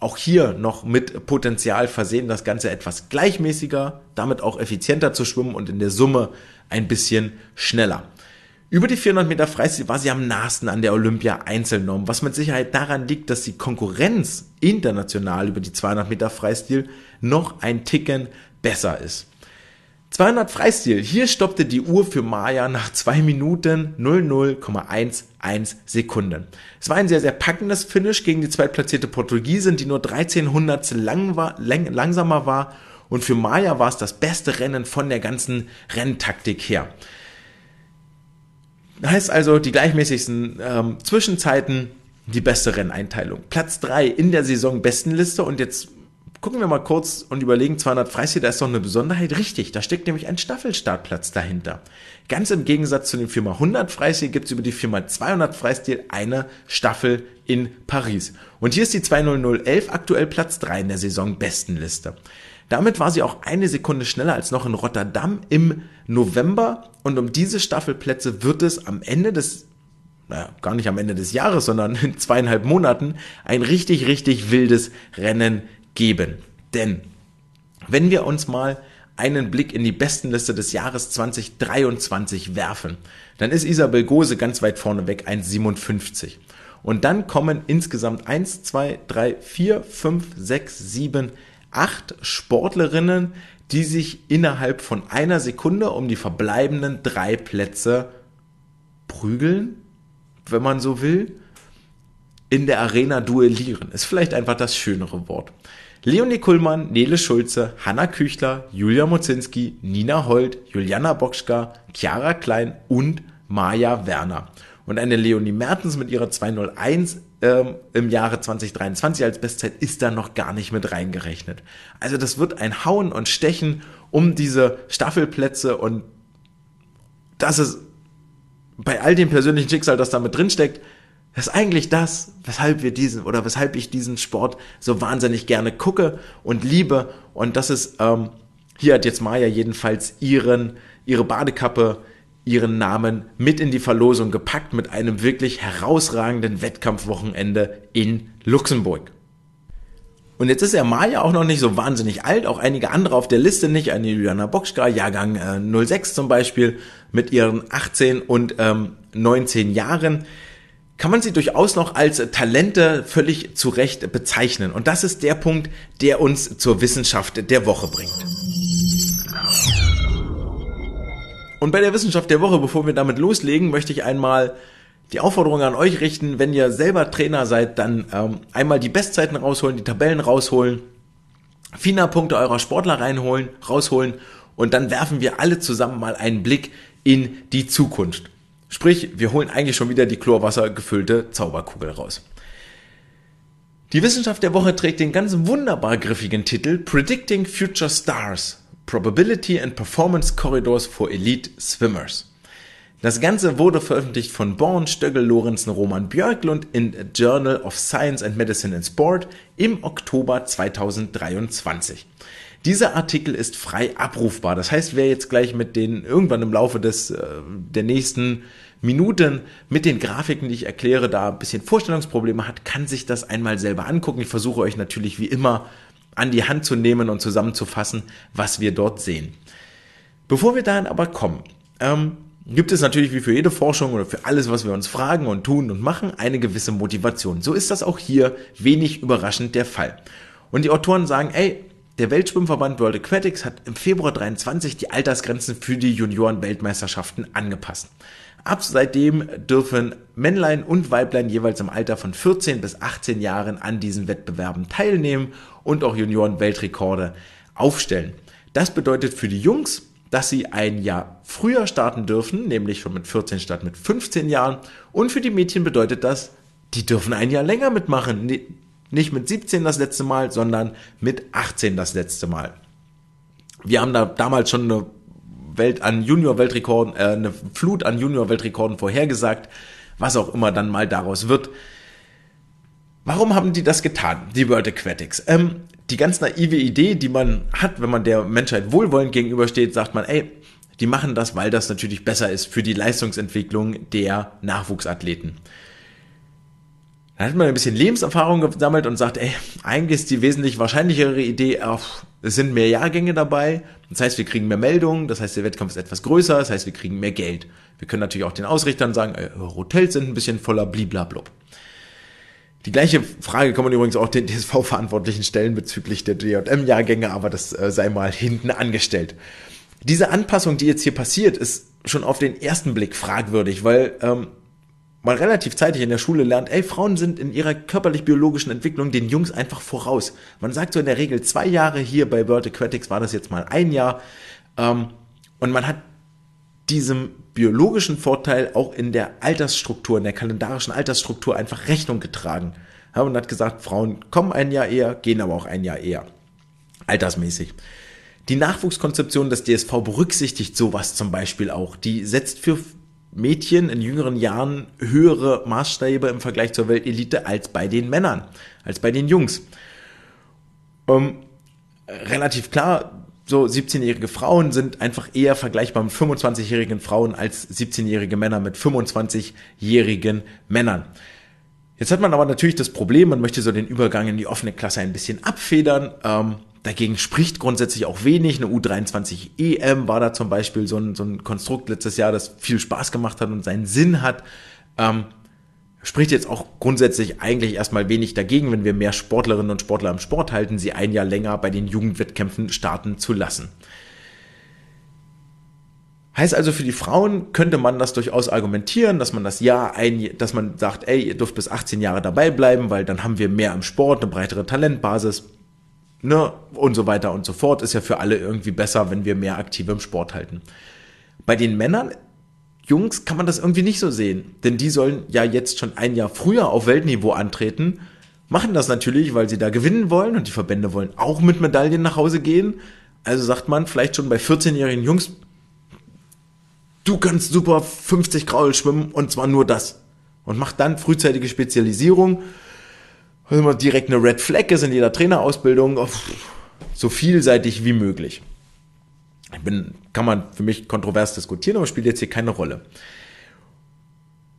S1: auch hier noch mit Potenzial versehen, das Ganze etwas gleichmäßiger, damit auch effizienter zu schwimmen und in der Summe ein bisschen schneller. Über die 400 Meter Freistil war sie am nahesten an der Olympia-Einzelnorm, was mit Sicherheit daran liegt, dass die Konkurrenz international über die 200 Meter Freistil noch ein Ticken besser ist. 200 Freistil. Hier stoppte die Uhr für Maya nach 2 Minuten 00,11 Sekunden. Es war ein sehr, sehr packendes Finish gegen die zweitplatzierte Portugiesin, die nur 13 Hundertstel lang lang, langsamer war. Und für Maya war es das beste Rennen von der ganzen Renntaktik her. Heißt also, die gleichmäßigsten ähm, Zwischenzeiten, die beste Renneinteilung. Platz 3 in der Saisonbestenliste und jetzt gucken wir mal kurz und überlegen, 200 Freistil, da ist doch eine Besonderheit richtig. Da steckt nämlich ein Staffelstartplatz dahinter. Ganz im Gegensatz zu den Firma 100 Freistil gibt es über die Firma 200 Freistil eine Staffel in Paris. Und hier ist die 20011 aktuell Platz 3 in der Saisonbestenliste. Damit war sie auch eine Sekunde schneller als noch in Rotterdam im November. Und um diese Staffelplätze wird es am Ende des naja, gar nicht am Ende des Jahres, sondern in zweieinhalb Monaten ein richtig, richtig wildes Rennen geben. Denn wenn wir uns mal einen Blick in die Bestenliste des Jahres 2023 werfen, dann ist Isabel Gose ganz weit vorne weg, 1,57. Und dann kommen insgesamt 1, 2, 3, 4, 5, 6, 7, acht Sportlerinnen, die sich innerhalb von einer Sekunde um die verbleibenden drei Plätze prügeln, wenn man so will, in der Arena duellieren. Ist vielleicht einfach das schönere Wort. Leonie Kuhlmann, Nele Schulze, Hanna Küchler, Julia Mozinski, Nina Holt, Juliana Bockschka, Chiara Klein und Maja Werner. Und eine Leonie Mertens mit ihrer 201 ähm, im Jahre 2023 als Bestzeit ist da noch gar nicht mit reingerechnet. Also das wird ein Hauen und Stechen um diese Staffelplätze und das ist bei all dem persönlichen Schicksal, das da mit drinsteckt, das ist eigentlich das, weshalb wir diesen oder weshalb ich diesen Sport so wahnsinnig gerne gucke und liebe. Und das ist, ähm, hier hat jetzt Maya jedenfalls ihren, ihre Badekappe ihren Namen mit in die Verlosung gepackt mit einem wirklich herausragenden Wettkampfwochenende in Luxemburg. Und jetzt ist er Maya auch noch nicht so wahnsinnig alt, auch einige andere auf der Liste nicht, eine Juliana Boxka, Jahrgang äh, 06 zum Beispiel, mit ihren 18 und ähm, 19 Jahren, kann man sie durchaus noch als Talente völlig zu Recht bezeichnen. Und das ist der Punkt, der uns zur Wissenschaft der Woche bringt. Und bei der Wissenschaft der Woche, bevor wir damit loslegen, möchte ich einmal die Aufforderung an euch richten, wenn ihr selber Trainer seid, dann ähm, einmal die Bestzeiten rausholen, die Tabellen rausholen, FINA-Punkte eurer Sportler reinholen, rausholen und dann werfen wir alle zusammen mal einen Blick in die Zukunft. Sprich, wir holen eigentlich schon wieder die Chlorwasser gefüllte Zauberkugel raus. Die Wissenschaft der Woche trägt den ganz wunderbar griffigen Titel Predicting Future Stars, Probability and Performance Corridors for Elite Swimmers. Das Ganze wurde veröffentlicht von Born, Stöggel, Lorenzen, Roman Björklund in Journal of Science and Medicine and Sport im Oktober 2023. Dieser Artikel ist frei abrufbar. Das heißt, wer jetzt gleich mit den irgendwann im Laufe des äh, der nächsten Minuten mit den Grafiken, die ich erkläre, da ein bisschen Vorstellungsprobleme hat, kann sich das einmal selber angucken. Ich versuche euch natürlich wie immer an die Hand zu nehmen und zusammenzufassen, was wir dort sehen. Bevor wir dahin aber kommen, ähm, gibt es natürlich wie für jede Forschung oder für alles, was wir uns fragen und tun und machen, eine gewisse Motivation. So ist das auch hier wenig überraschend der Fall. Und die Autoren sagen, ey, der Weltschwimmverband World Aquatics hat im Februar 23 die Altersgrenzen für die Junioren-Weltmeisterschaften angepasst. Ab seitdem dürfen Männlein und Weiblein jeweils im Alter von 14 bis 18 Jahren an diesen Wettbewerben teilnehmen und auch Junioren-Weltrekorde aufstellen. Das bedeutet für die Jungs dass sie ein Jahr früher starten dürfen, nämlich schon mit 14 statt mit 15 Jahren. Und für die Mädchen bedeutet das, die dürfen ein Jahr länger mitmachen. Nicht mit 17 das letzte Mal, sondern mit 18 das letzte Mal. Wir haben da damals schon eine Welt an Junior-Weltrekorden, äh, eine Flut an Junior-Weltrekorden vorhergesagt, was auch immer dann mal daraus wird. Warum haben die das getan, die World Aquatics? Ähm, die ganz naive Idee, die man hat, wenn man der Menschheit wohlwollend gegenübersteht, sagt man, ey, die machen das, weil das natürlich besser ist für die Leistungsentwicklung der Nachwuchsathleten. Dann hat man ein bisschen Lebenserfahrung gesammelt und sagt, ey, eigentlich ist die wesentlich wahrscheinlichere Idee, auch, es sind mehr Jahrgänge dabei. Das heißt, wir kriegen mehr Meldungen, das heißt, der Wettkampf ist etwas größer, das heißt, wir kriegen mehr Geld. Wir können natürlich auch den Ausrichtern sagen, ey, Hotels sind ein bisschen voller bliblablub. Die gleiche Frage kann man übrigens auch den DSV-Verantwortlichen stellen bezüglich der DJM-Jahrgänge, aber das äh, sei mal hinten angestellt. Diese Anpassung, die jetzt hier passiert, ist schon auf den ersten Blick fragwürdig, weil ähm, man relativ zeitig in der Schule lernt, ey, Frauen sind in ihrer körperlich-biologischen Entwicklung den Jungs einfach voraus. Man sagt so in der Regel zwei Jahre, hier bei World Aquatics war das jetzt mal ein Jahr. Ähm, und man hat diesem biologischen Vorteil auch in der Altersstruktur, in der kalendarischen Altersstruktur einfach Rechnung getragen. Und hat gesagt, Frauen kommen ein Jahr eher, gehen aber auch ein Jahr eher. Altersmäßig. Die Nachwuchskonzeption des DSV berücksichtigt sowas zum Beispiel auch. Die setzt für Mädchen in jüngeren Jahren höhere Maßstäbe im Vergleich zur Weltelite als bei den Männern, als bei den Jungs. Ähm, relativ klar, so 17-jährige Frauen sind einfach eher vergleichbar mit 25-jährigen Frauen als 17-jährige Männer mit 25-jährigen Männern. Jetzt hat man aber natürlich das Problem, man möchte so den Übergang in die offene Klasse ein bisschen abfedern. Ähm, dagegen spricht grundsätzlich auch wenig. Eine U23 EM war da zum Beispiel so ein, so ein Konstrukt letztes Jahr, das viel Spaß gemacht hat und seinen Sinn hat. Ähm, spricht jetzt auch grundsätzlich eigentlich erstmal wenig dagegen, wenn wir mehr Sportlerinnen und Sportler im Sport halten, sie ein Jahr länger bei den Jugendwettkämpfen starten zu lassen. Heißt also, für die Frauen könnte man das durchaus argumentieren, dass man das Jahr ein, dass man sagt, ey, ihr dürft bis 18 Jahre dabei bleiben, weil dann haben wir mehr im Sport, eine breitere Talentbasis, ne, und so weiter und so fort. Ist ja für alle irgendwie besser, wenn wir mehr aktive im Sport halten. Bei den Männern Jungs kann man das irgendwie nicht so sehen, denn die sollen ja jetzt schon ein Jahr früher auf Weltniveau antreten, machen das natürlich, weil sie da gewinnen wollen und die Verbände wollen auch mit Medaillen nach Hause gehen. Also sagt man vielleicht schon bei 14-jährigen Jungs, du kannst super 50 Graul schwimmen und zwar nur das. Und macht dann frühzeitige Spezialisierung. Also direkt eine Red Flag ist in jeder Trainerausbildung so vielseitig wie möglich bin, kann man für mich kontrovers diskutieren, aber spielt jetzt hier keine Rolle.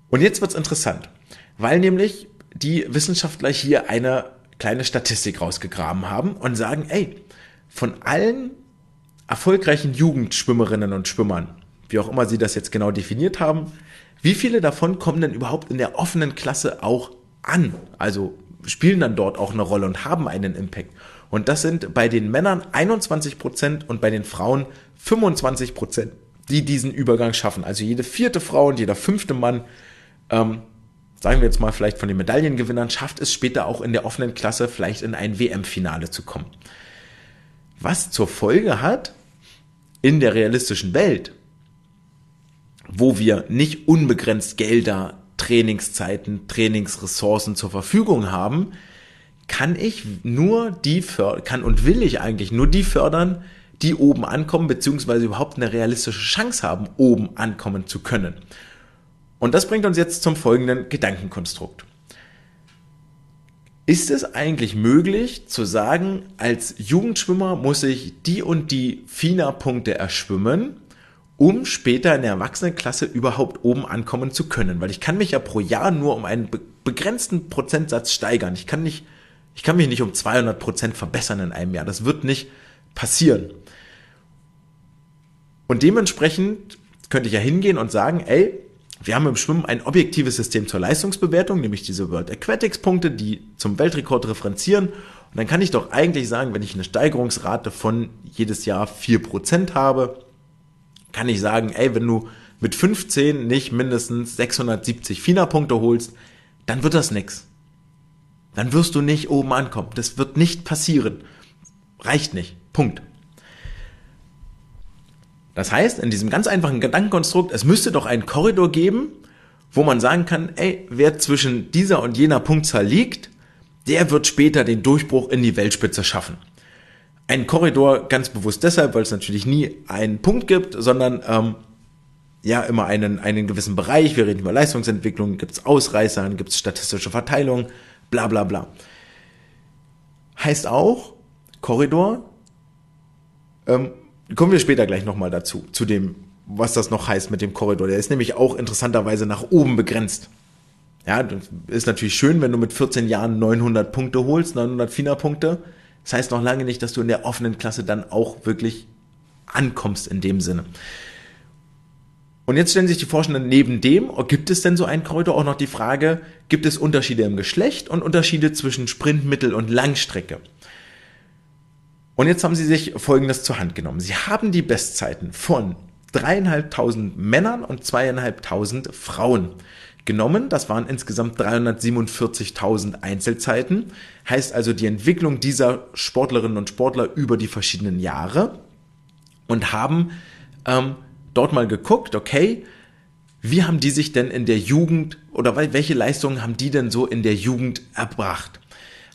S1: Und jetzt wird's interessant, weil nämlich die Wissenschaftler hier eine kleine Statistik rausgegraben haben und sagen, ey, von allen erfolgreichen Jugendschwimmerinnen und Schwimmern, wie auch immer sie das jetzt genau definiert haben, wie viele davon kommen denn überhaupt in der offenen Klasse auch an? Also spielen dann dort auch eine Rolle und haben einen Impact. Und das sind bei den Männern 21 Prozent und bei den Frauen 25 Prozent, die diesen Übergang schaffen. Also jede vierte Frau und jeder fünfte Mann ähm, sagen wir jetzt mal vielleicht von den Medaillengewinnern, schafft es später auch in der offenen Klasse vielleicht in ein WM-Finale zu kommen. Was zur Folge hat, in der realistischen Welt, wo wir nicht unbegrenzt Gelder, Trainingszeiten, Trainingsressourcen zur Verfügung haben, kann ich nur die fördern, kann und will ich eigentlich nur die fördern, die oben ankommen, beziehungsweise überhaupt eine realistische Chance haben, oben ankommen zu können. Und das bringt uns jetzt zum folgenden Gedankenkonstrukt. Ist es eigentlich möglich zu sagen, als Jugendschwimmer muss ich die und die FINA-Punkte erschwimmen, um später in der Erwachsenenklasse überhaupt oben ankommen zu können? Weil ich kann mich ja pro Jahr nur um einen begrenzten Prozentsatz steigern. Ich kann nicht, ich kann mich nicht um 200 Prozent verbessern in einem Jahr. Das wird nicht passieren. Und dementsprechend könnte ich ja hingehen und sagen, ey, wir haben im Schwimmen ein objektives System zur Leistungsbewertung, nämlich diese World Aquatics Punkte, die zum Weltrekord referenzieren. Und dann kann ich doch eigentlich sagen, wenn ich eine Steigerungsrate von jedes Jahr vier Prozent habe, kann ich sagen, ey, wenn du mit 15 nicht mindestens 670 FINA-Punkte holst, dann wird das nix. Dann wirst du nicht oben ankommen. Das wird nicht passieren. Reicht nicht. Punkt. Das heißt, in diesem ganz einfachen Gedankenkonstrukt, es müsste doch einen Korridor geben, wo man sagen kann, ey, wer zwischen dieser und jener Punktzahl liegt, der wird später den Durchbruch in die Weltspitze schaffen. Ein Korridor ganz bewusst deshalb, weil es natürlich nie einen Punkt gibt, sondern ähm, ja immer einen, einen gewissen Bereich. Wir reden über Leistungsentwicklung, gibt es Ausreißer, gibt es statistische Verteilung, bla bla bla. Heißt auch, Korridor ähm, Kommen wir später gleich nochmal dazu, zu dem, was das noch heißt mit dem Korridor. Der ist nämlich auch interessanterweise nach oben begrenzt. Ja, ist natürlich schön, wenn du mit 14 Jahren 900 Punkte holst, 900 FINA-Punkte. Das heißt noch lange nicht, dass du in der offenen Klasse dann auch wirklich ankommst in dem Sinne. Und jetzt stellen sich die Forscher neben dem, oh, gibt es denn so einen Korridor auch noch die Frage, gibt es Unterschiede im Geschlecht und Unterschiede zwischen Sprint, Mittel und Langstrecke? Und jetzt haben sie sich Folgendes zur Hand genommen. Sie haben die Bestzeiten von dreieinhalbtausend Männern und zweieinhalbtausend Frauen genommen. Das waren insgesamt 347.000 Einzelzeiten. Heißt also die Entwicklung dieser Sportlerinnen und Sportler über die verschiedenen Jahre und haben ähm, dort mal geguckt, okay, wie haben die sich denn in der Jugend oder welche Leistungen haben die denn so in der Jugend erbracht?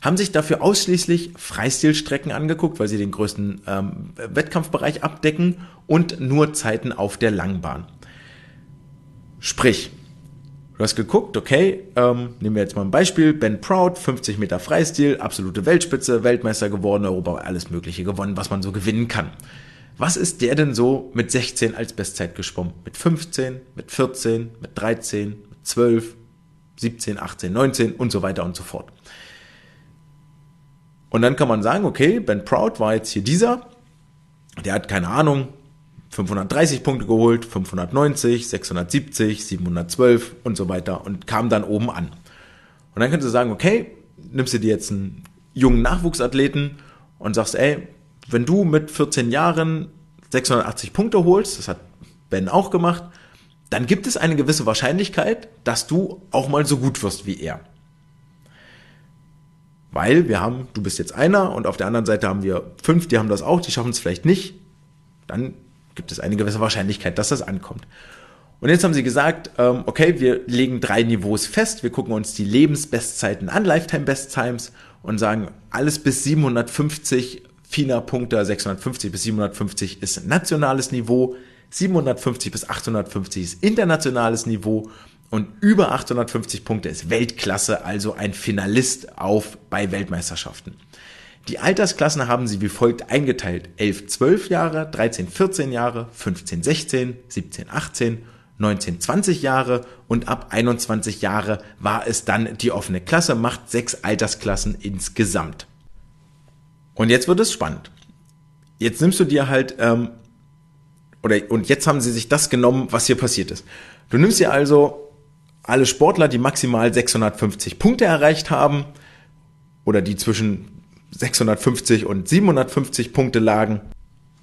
S1: haben sich dafür ausschließlich Freistilstrecken angeguckt, weil sie den größten ähm, Wettkampfbereich abdecken und nur Zeiten auf der Langbahn. Sprich, du hast geguckt, okay, ähm, nehmen wir jetzt mal ein Beispiel, Ben Proud, 50 Meter Freistil, absolute Weltspitze, Weltmeister geworden, Europa, alles Mögliche gewonnen, was man so gewinnen kann. Was ist der denn so mit 16 als Bestzeit geschwommen? Mit 15, mit 14, mit 13, mit 12, 17, 18, 19 und so weiter und so fort. Und dann kann man sagen, okay, Ben Proud war jetzt hier dieser, der hat keine Ahnung, 530 Punkte geholt, 590, 670, 712 und so weiter und kam dann oben an. Und dann kannst du sagen, okay, nimmst du dir jetzt einen jungen Nachwuchsathleten und sagst, ey, wenn du mit 14 Jahren 680 Punkte holst, das hat Ben auch gemacht, dann gibt es eine gewisse Wahrscheinlichkeit, dass du auch mal so gut wirst wie er. Weil wir haben, du bist jetzt einer und auf der anderen Seite haben wir fünf, die haben das auch, die schaffen es vielleicht nicht. Dann gibt es eine gewisse Wahrscheinlichkeit, dass das ankommt. Und jetzt haben sie gesagt, ähm, okay, wir legen drei Niveaus fest, wir gucken uns die Lebensbestzeiten an, Lifetime Best Times und sagen, alles bis 750 FINA-Punkte, 650 bis 750 ist nationales Niveau, 750 bis 850 ist internationales Niveau und über 850 Punkte ist Weltklasse, also ein Finalist auf bei Weltmeisterschaften. Die Altersklassen haben sie wie folgt eingeteilt. 11, 12 Jahre, 13, 14 Jahre, 15, 16, 17, 18, 19, 20 Jahre und ab 21 Jahre war es dann die offene Klasse, macht sechs Altersklassen insgesamt. Und jetzt wird es spannend. Jetzt nimmst du dir halt, ähm, oder, und jetzt haben sie sich das genommen, was hier passiert ist. Du nimmst dir also alle Sportler, die maximal 650 Punkte erreicht haben oder die zwischen 650 und 750 Punkte lagen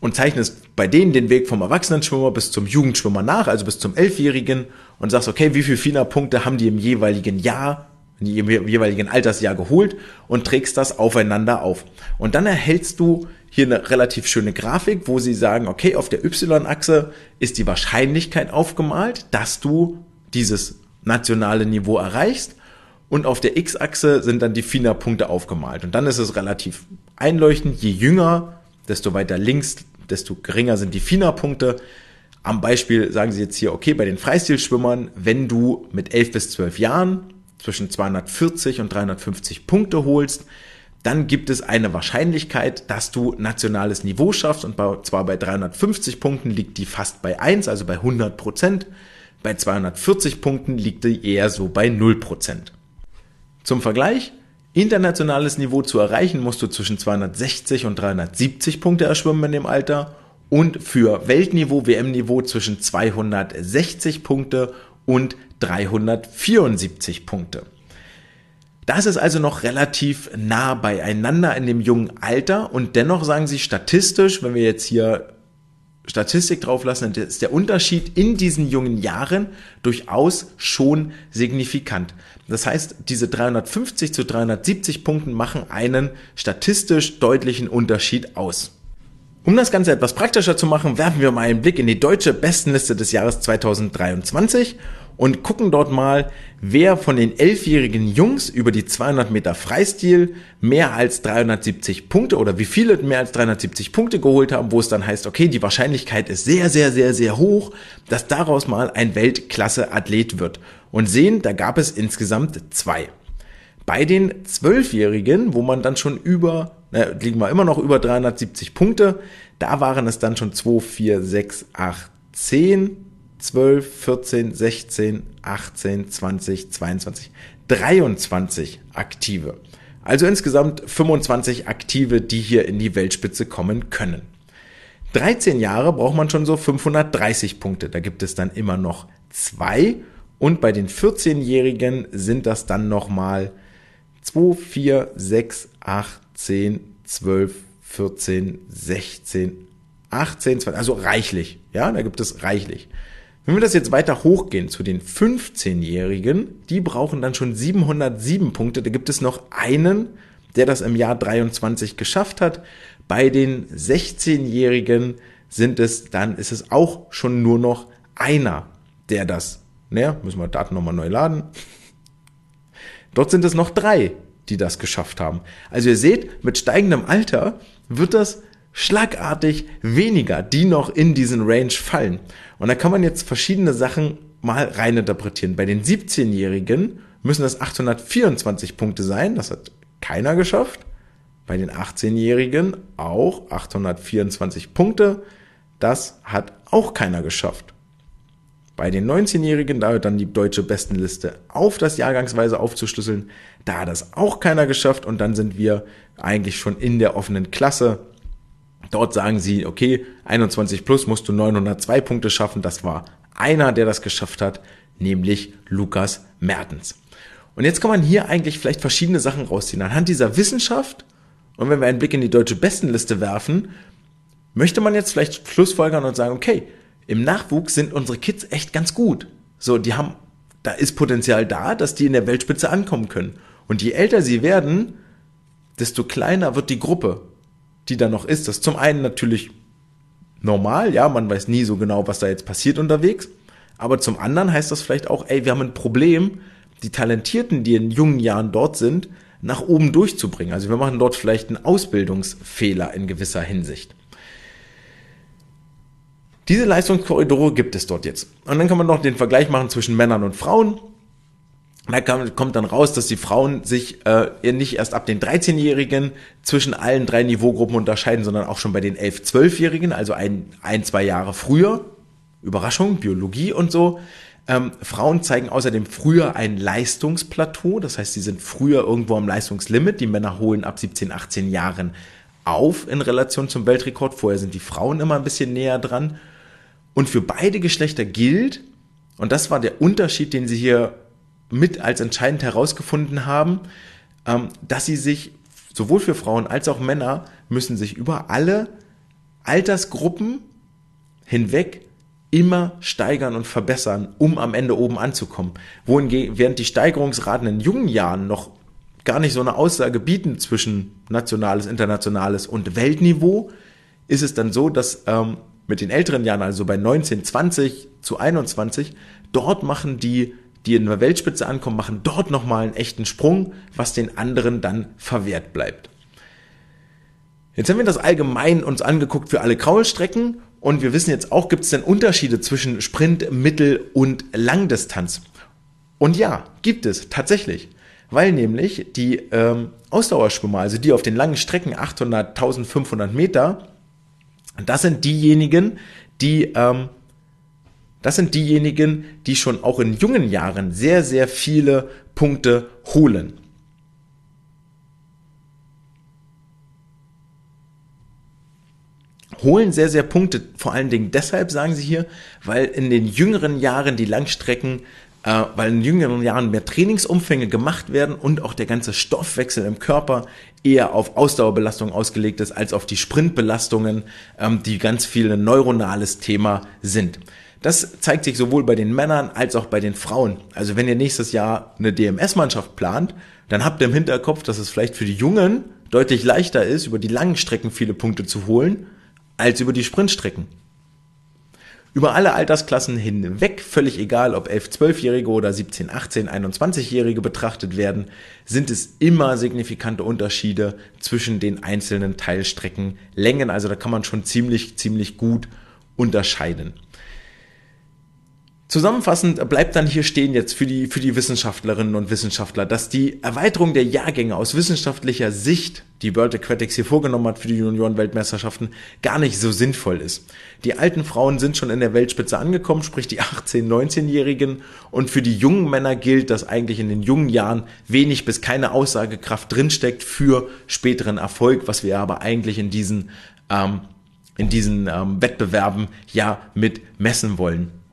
S1: und zeichnest bei denen den Weg vom Erwachsenenschwimmer bis zum Jugendschwimmer nach, also bis zum Elfjährigen und sagst, okay, wie viele FINA-Punkte haben die im jeweiligen Jahr, im jeweiligen Altersjahr geholt und trägst das aufeinander auf. Und dann erhältst du hier eine relativ schöne Grafik, wo sie sagen, okay, auf der Y-Achse ist die Wahrscheinlichkeit aufgemalt, dass du dieses nationale Niveau erreichst und auf der X-Achse sind dann die FINA-Punkte aufgemalt. Und dann ist es relativ einleuchtend, je jünger, desto weiter links, desto geringer sind die FINA-Punkte. Am Beispiel sagen sie jetzt hier, okay, bei den Freistilschwimmern, wenn du mit 11 bis 12 Jahren zwischen 240 und 350 Punkte holst, dann gibt es eine Wahrscheinlichkeit, dass du nationales Niveau schaffst und zwar bei 350 Punkten liegt die fast bei 1, also bei 100 Prozent. Bei 240 Punkten liegt die eher so bei 0 Prozent. Zum Vergleich, internationales Niveau zu erreichen, musst du zwischen 260 und 370 Punkte erschwimmen in dem Alter und für Weltniveau, WM-Niveau zwischen 260 Punkte und 374 Punkte. Das ist also noch relativ nah beieinander in dem jungen Alter und dennoch sagen sie statistisch, wenn wir jetzt hier Statistik drauflassen, ist der Unterschied in diesen jungen Jahren durchaus schon signifikant. Das heißt, diese 350 zu 370 Punkten machen einen statistisch deutlichen Unterschied aus. Um das Ganze etwas praktischer zu machen, werfen wir mal einen Blick in die deutsche Bestenliste des Jahres 2023 und gucken dort mal, wer von den elfjährigen Jungs über die 200 Meter Freistil mehr als 370 Punkte oder wie viele mehr als 370 Punkte geholt haben, wo es dann heißt, okay, die Wahrscheinlichkeit ist sehr, sehr, sehr, sehr hoch, dass daraus mal ein Weltklasse-Athlet wird. Und sehen, da gab es insgesamt zwei. Bei den Zwölfjährigen, wo man dann schon über, na, liegen wir immer noch über 370 Punkte, da waren es dann schon 2, 4, 6, 8, 10, 12, 14, 16, 18, 20, 22, 23 Aktive. Also insgesamt 25 Aktive, die hier in die Weltspitze kommen können. 13 Jahre braucht man schon so 530 Punkte. Da gibt es dann immer noch zwei. Und bei den 14-Jährigen sind das dann nochmal 2, 4, 6, 8, 10, 12, 14, 16, 18, 20, also reichlich. Ja, da gibt es reichlich. Wenn wir das jetzt weiter hochgehen zu den 15-Jährigen, die brauchen dann schon 707 Punkte. Da gibt es noch einen, der das im Jahr 23 geschafft hat. Bei den 16-Jährigen sind es, dann ist es auch schon nur noch einer, der das, naja, müssen wir Daten nochmal neu laden. Dort sind es noch drei, die das geschafft haben. Also ihr seht, mit steigendem Alter wird das schlagartig weniger, die noch in diesen Range fallen. Und da kann man jetzt verschiedene Sachen mal reininterpretieren. Bei den 17-Jährigen müssen das 824 Punkte sein. Das hat keiner geschafft. Bei den 18-Jährigen auch 824 Punkte. Das hat auch keiner geschafft. Bei den 19-Jährigen, da wird dann die deutsche Bestenliste auf das Jahrgangsweise aufzuschlüsseln. Da hat das auch keiner geschafft und dann sind wir eigentlich schon in der offenen Klasse Dort sagen sie, okay, 21 plus musst du 902 Punkte schaffen. Das war einer, der das geschafft hat, nämlich Lukas Mertens. Und jetzt kann man hier eigentlich vielleicht verschiedene Sachen rausziehen. Anhand dieser Wissenschaft und wenn wir einen Blick in die deutsche Bestenliste werfen, möchte man jetzt vielleicht Schlussfolgern und sagen, okay, im Nachwuchs sind unsere Kids echt ganz gut. So, die haben, da ist Potenzial da, dass die in der Weltspitze ankommen können. Und je älter sie werden, desto kleiner wird die Gruppe die da noch ist. Das ist zum einen natürlich normal, ja, man weiß nie so genau, was da jetzt passiert unterwegs. Aber zum anderen heißt das vielleicht auch, ey, wir haben ein Problem, die Talentierten, die in jungen Jahren dort sind, nach oben durchzubringen. Also wir machen dort vielleicht einen Ausbildungsfehler in gewisser Hinsicht. Diese Leistungskorridore gibt es dort jetzt. Und dann kann man noch den Vergleich machen zwischen Männern und Frauen. Da kommt dann raus, dass die Frauen sich äh, nicht erst ab den 13-Jährigen zwischen allen drei Niveaugruppen unterscheiden, sondern auch schon bei den 11-, 12-Jährigen, also ein, ein, zwei Jahre früher. Überraschung, Biologie und so. Ähm, Frauen zeigen außerdem früher ein Leistungsplateau, das heißt, sie sind früher irgendwo am Leistungslimit. Die Männer holen ab 17, 18 Jahren auf in Relation zum Weltrekord. Vorher sind die Frauen immer ein bisschen näher dran. Und für beide Geschlechter gilt, und das war der Unterschied, den sie hier mit als entscheidend herausgefunden haben, ähm, dass sie sich sowohl für Frauen als auch Männer müssen sich über alle Altersgruppen hinweg immer steigern und verbessern, um am Ende oben anzukommen. Wohingegen, während die Steigerungsraten in jungen Jahren noch gar nicht so eine Aussage bieten zwischen nationales, internationales und Weltniveau, ist es dann so, dass ähm, mit den älteren Jahren, also bei 19, 20 zu 21, dort machen die, die in der Weltspitze ankommen, machen dort nochmal einen echten Sprung, was den anderen dann verwehrt bleibt. Jetzt haben wir das allgemein uns angeguckt für alle Kraulstrecken und wir wissen jetzt auch, gibt es denn Unterschiede zwischen Sprint, Mittel- und Langdistanz? Und ja, gibt es tatsächlich. Weil nämlich die ähm, Ausdauerschwimmer, also die auf den langen Strecken 800, 1500 Meter, das sind diejenigen, die ähm, das sind diejenigen, die schon auch in jungen Jahren sehr, sehr viele Punkte holen. holen sehr, sehr Punkte. Vor allen Dingen deshalb, sagen sie hier, weil in den jüngeren Jahren die Langstrecken, äh, weil in jüngeren Jahren mehr Trainingsumfänge gemacht werden und auch der ganze Stoffwechsel im Körper eher auf Ausdauerbelastung ausgelegt ist als auf die Sprintbelastungen, ähm, die ganz viel ein neuronales Thema sind. Das zeigt sich sowohl bei den Männern als auch bei den Frauen. Also wenn ihr nächstes Jahr eine DMS-Mannschaft plant, dann habt ihr im Hinterkopf, dass es vielleicht für die Jungen deutlich leichter ist, über die langen Strecken viele Punkte zu holen, als über die Sprintstrecken. Über alle Altersklassen hinweg, völlig egal, ob 11, 12-Jährige oder 17, 18, 21-Jährige betrachtet werden, sind es immer signifikante Unterschiede zwischen den einzelnen Teilstreckenlängen. Also da kann man schon ziemlich, ziemlich gut unterscheiden. Zusammenfassend bleibt dann hier stehen jetzt für die, für die Wissenschaftlerinnen und Wissenschaftler, dass die Erweiterung der Jahrgänge aus wissenschaftlicher Sicht, die World Aquatics hier vorgenommen hat für die Junioren-Weltmeisterschaften, gar nicht so sinnvoll ist. Die alten Frauen sind schon in der Weltspitze angekommen, sprich die 18-, 19-Jährigen und für die jungen Männer gilt, dass eigentlich in den jungen Jahren wenig bis keine Aussagekraft drinsteckt für späteren Erfolg, was wir aber eigentlich in diesen, ähm, in diesen ähm, Wettbewerben ja mit messen wollen.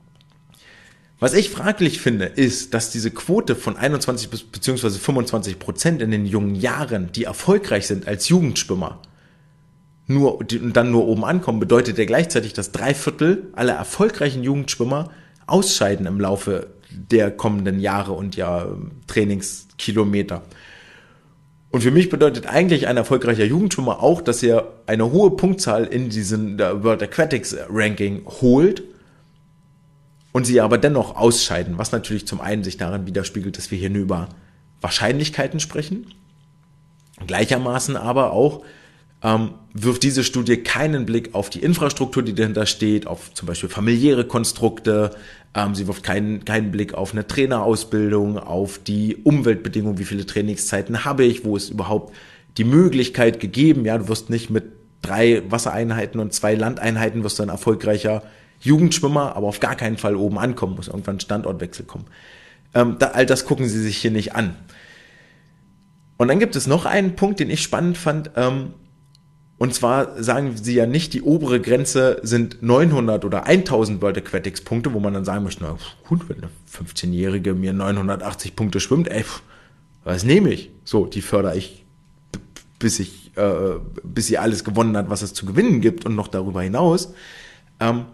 S1: Was ich fraglich finde, ist, dass diese Quote von 21 bis beziehungsweise 25 Prozent in den jungen Jahren, die erfolgreich sind als Jugendschwimmer, nur und dann nur oben ankommen, bedeutet ja gleichzeitig, dass drei Viertel aller erfolgreichen Jugendschwimmer ausscheiden im Laufe der kommenden Jahre und ja Trainingskilometer. Und für mich bedeutet eigentlich ein erfolgreicher Jugendschwimmer auch, dass er eine hohe Punktzahl in diesen World Aquatics Ranking holt und sie aber dennoch ausscheiden, was natürlich zum einen sich daran widerspiegelt, dass wir hier nur über Wahrscheinlichkeiten sprechen. Gleichermaßen aber auch ähm, wirft diese Studie keinen Blick auf die Infrastruktur, die dahinter steht, auf zum Beispiel familiäre Konstrukte. Ähm, sie wirft keinen, keinen Blick auf eine Trainerausbildung, auf die Umweltbedingungen, wie viele Trainingszeiten habe ich, wo ist überhaupt die Möglichkeit gegeben. Ja, du wirst nicht mit drei Wassereinheiten und zwei Landeinheiten wirst du ein erfolgreicher Jugendschwimmer, aber auf gar keinen Fall oben ankommen, muss irgendwann Standortwechsel kommen. Ähm, da, all das gucken sie sich hier nicht an. Und dann gibt es noch einen Punkt, den ich spannend fand. Ähm, und zwar sagen sie ja nicht, die obere Grenze sind 900 oder 1000 World Aquatics Punkte, wo man dann sagen möchte, na gut, wenn eine 15-Jährige mir 980 Punkte schwimmt, ey, was nehme ich? So, die fördere ich, bis ich, äh, bis sie alles gewonnen hat, was es zu gewinnen gibt und noch darüber hinaus. Ähm,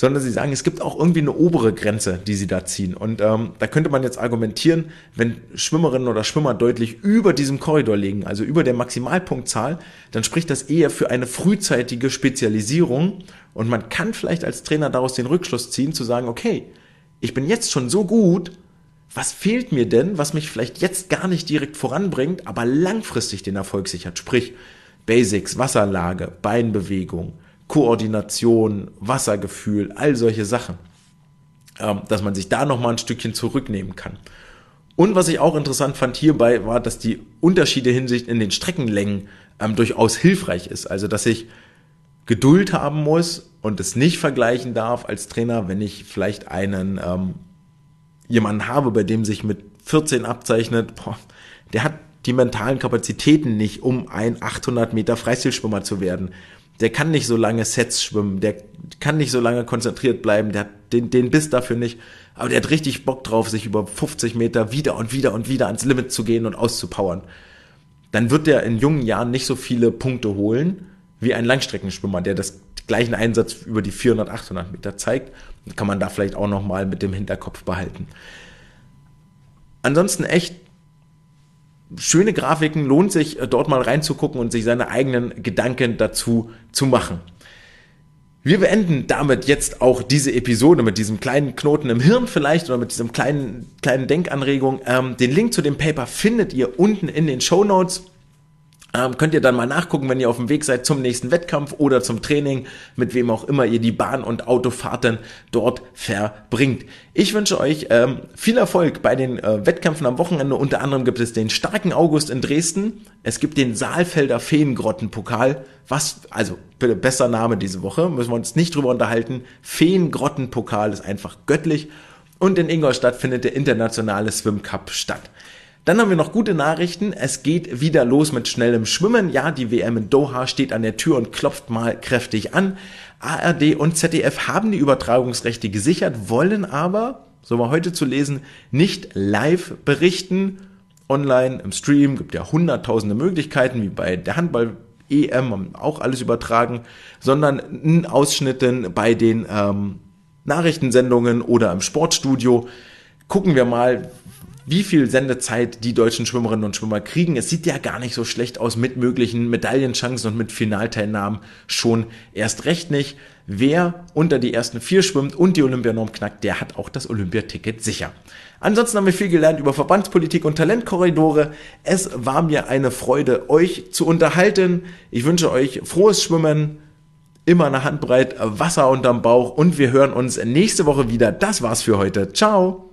S1: sondern sie sagen, es gibt auch irgendwie eine obere Grenze, die sie da ziehen. Und ähm, da könnte man jetzt argumentieren, wenn Schwimmerinnen oder Schwimmer deutlich über diesem Korridor liegen, also über der Maximalpunktzahl, dann spricht das eher für eine frühzeitige Spezialisierung. Und man kann vielleicht als Trainer daraus den Rückschluss ziehen, zu sagen, okay, ich bin jetzt schon so gut, was fehlt mir denn, was mich vielleicht jetzt gar nicht direkt voranbringt, aber langfristig den Erfolg sichert? Sprich, Basics, Wasserlage, Beinbewegung, Koordination, Wassergefühl, all solche Sachen. Ähm, dass man sich da nochmal ein Stückchen zurücknehmen kann. Und was ich auch interessant fand hierbei war, dass die Unterschiede hinsicht in den Streckenlängen ähm, durchaus hilfreich ist. Also dass ich Geduld haben muss und es nicht vergleichen darf als Trainer, wenn ich vielleicht einen ähm, jemanden habe, bei dem sich mit 14 abzeichnet, boah, der hat die mentalen Kapazitäten nicht, um ein 800 Meter Freistilschwimmer zu werden der kann nicht so lange Sets schwimmen, der kann nicht so lange konzentriert bleiben, der hat den, den Biss dafür nicht, aber der hat richtig Bock drauf, sich über 50 Meter wieder und wieder und wieder ans Limit zu gehen und auszupowern. Dann wird der in jungen Jahren nicht so viele Punkte holen, wie ein Langstreckenschwimmer, der das gleichen Einsatz über die 400, 800 Meter zeigt. Kann man da vielleicht auch nochmal mit dem Hinterkopf behalten. Ansonsten echt schöne Grafiken, lohnt sich äh, dort mal reinzugucken und sich seine eigenen Gedanken dazu zu machen. Wir beenden damit jetzt auch diese Episode mit diesem kleinen Knoten im Hirn vielleicht oder mit diesem kleinen, kleinen Denkanregung. Ähm, den Link zu dem Paper findet ihr unten in den Show Notes. Ähm, könnt ihr dann mal nachgucken, wenn ihr auf dem Weg seid zum nächsten Wettkampf oder zum Training, mit wem auch immer ihr die Bahn- und Autofahrten dort verbringt. Ich wünsche euch ähm, viel Erfolg bei den äh, Wettkämpfen am Wochenende. Unter anderem gibt es den starken August in Dresden. Es gibt den Saalfelder Feengrottenpokal. Was, also bitte besser Name diese Woche, müssen wir uns nicht drüber unterhalten. Feengrottenpokal ist einfach göttlich. Und in Ingolstadt findet der internationale Swim Cup statt. Dann haben wir noch gute Nachrichten. Es geht wieder los mit schnellem Schwimmen. Ja, die WM in Doha steht an der Tür und klopft mal kräftig an. ARD und ZDF haben die Übertragungsrechte gesichert, wollen aber, so war heute zu lesen, nicht live berichten. Online im Stream gibt ja hunderttausende Möglichkeiten, wie bei der Handball EM auch alles übertragen, sondern in Ausschnitten bei den ähm, Nachrichtensendungen oder im Sportstudio. Gucken wir mal, wie viel Sendezeit die deutschen Schwimmerinnen und Schwimmer kriegen. Es sieht ja gar nicht so schlecht aus mit möglichen Medaillenchancen und mit Finalteilnahmen schon erst recht nicht. Wer unter die ersten vier schwimmt und die Olympianorm knackt, der hat auch das Olympiaticket sicher. Ansonsten haben wir viel gelernt über Verbandspolitik und Talentkorridore. Es war mir eine Freude, euch zu unterhalten. Ich wünsche euch frohes Schwimmen, immer eine Handbreit Wasser unterm Bauch und wir hören uns nächste Woche wieder. Das war's für heute. Ciao!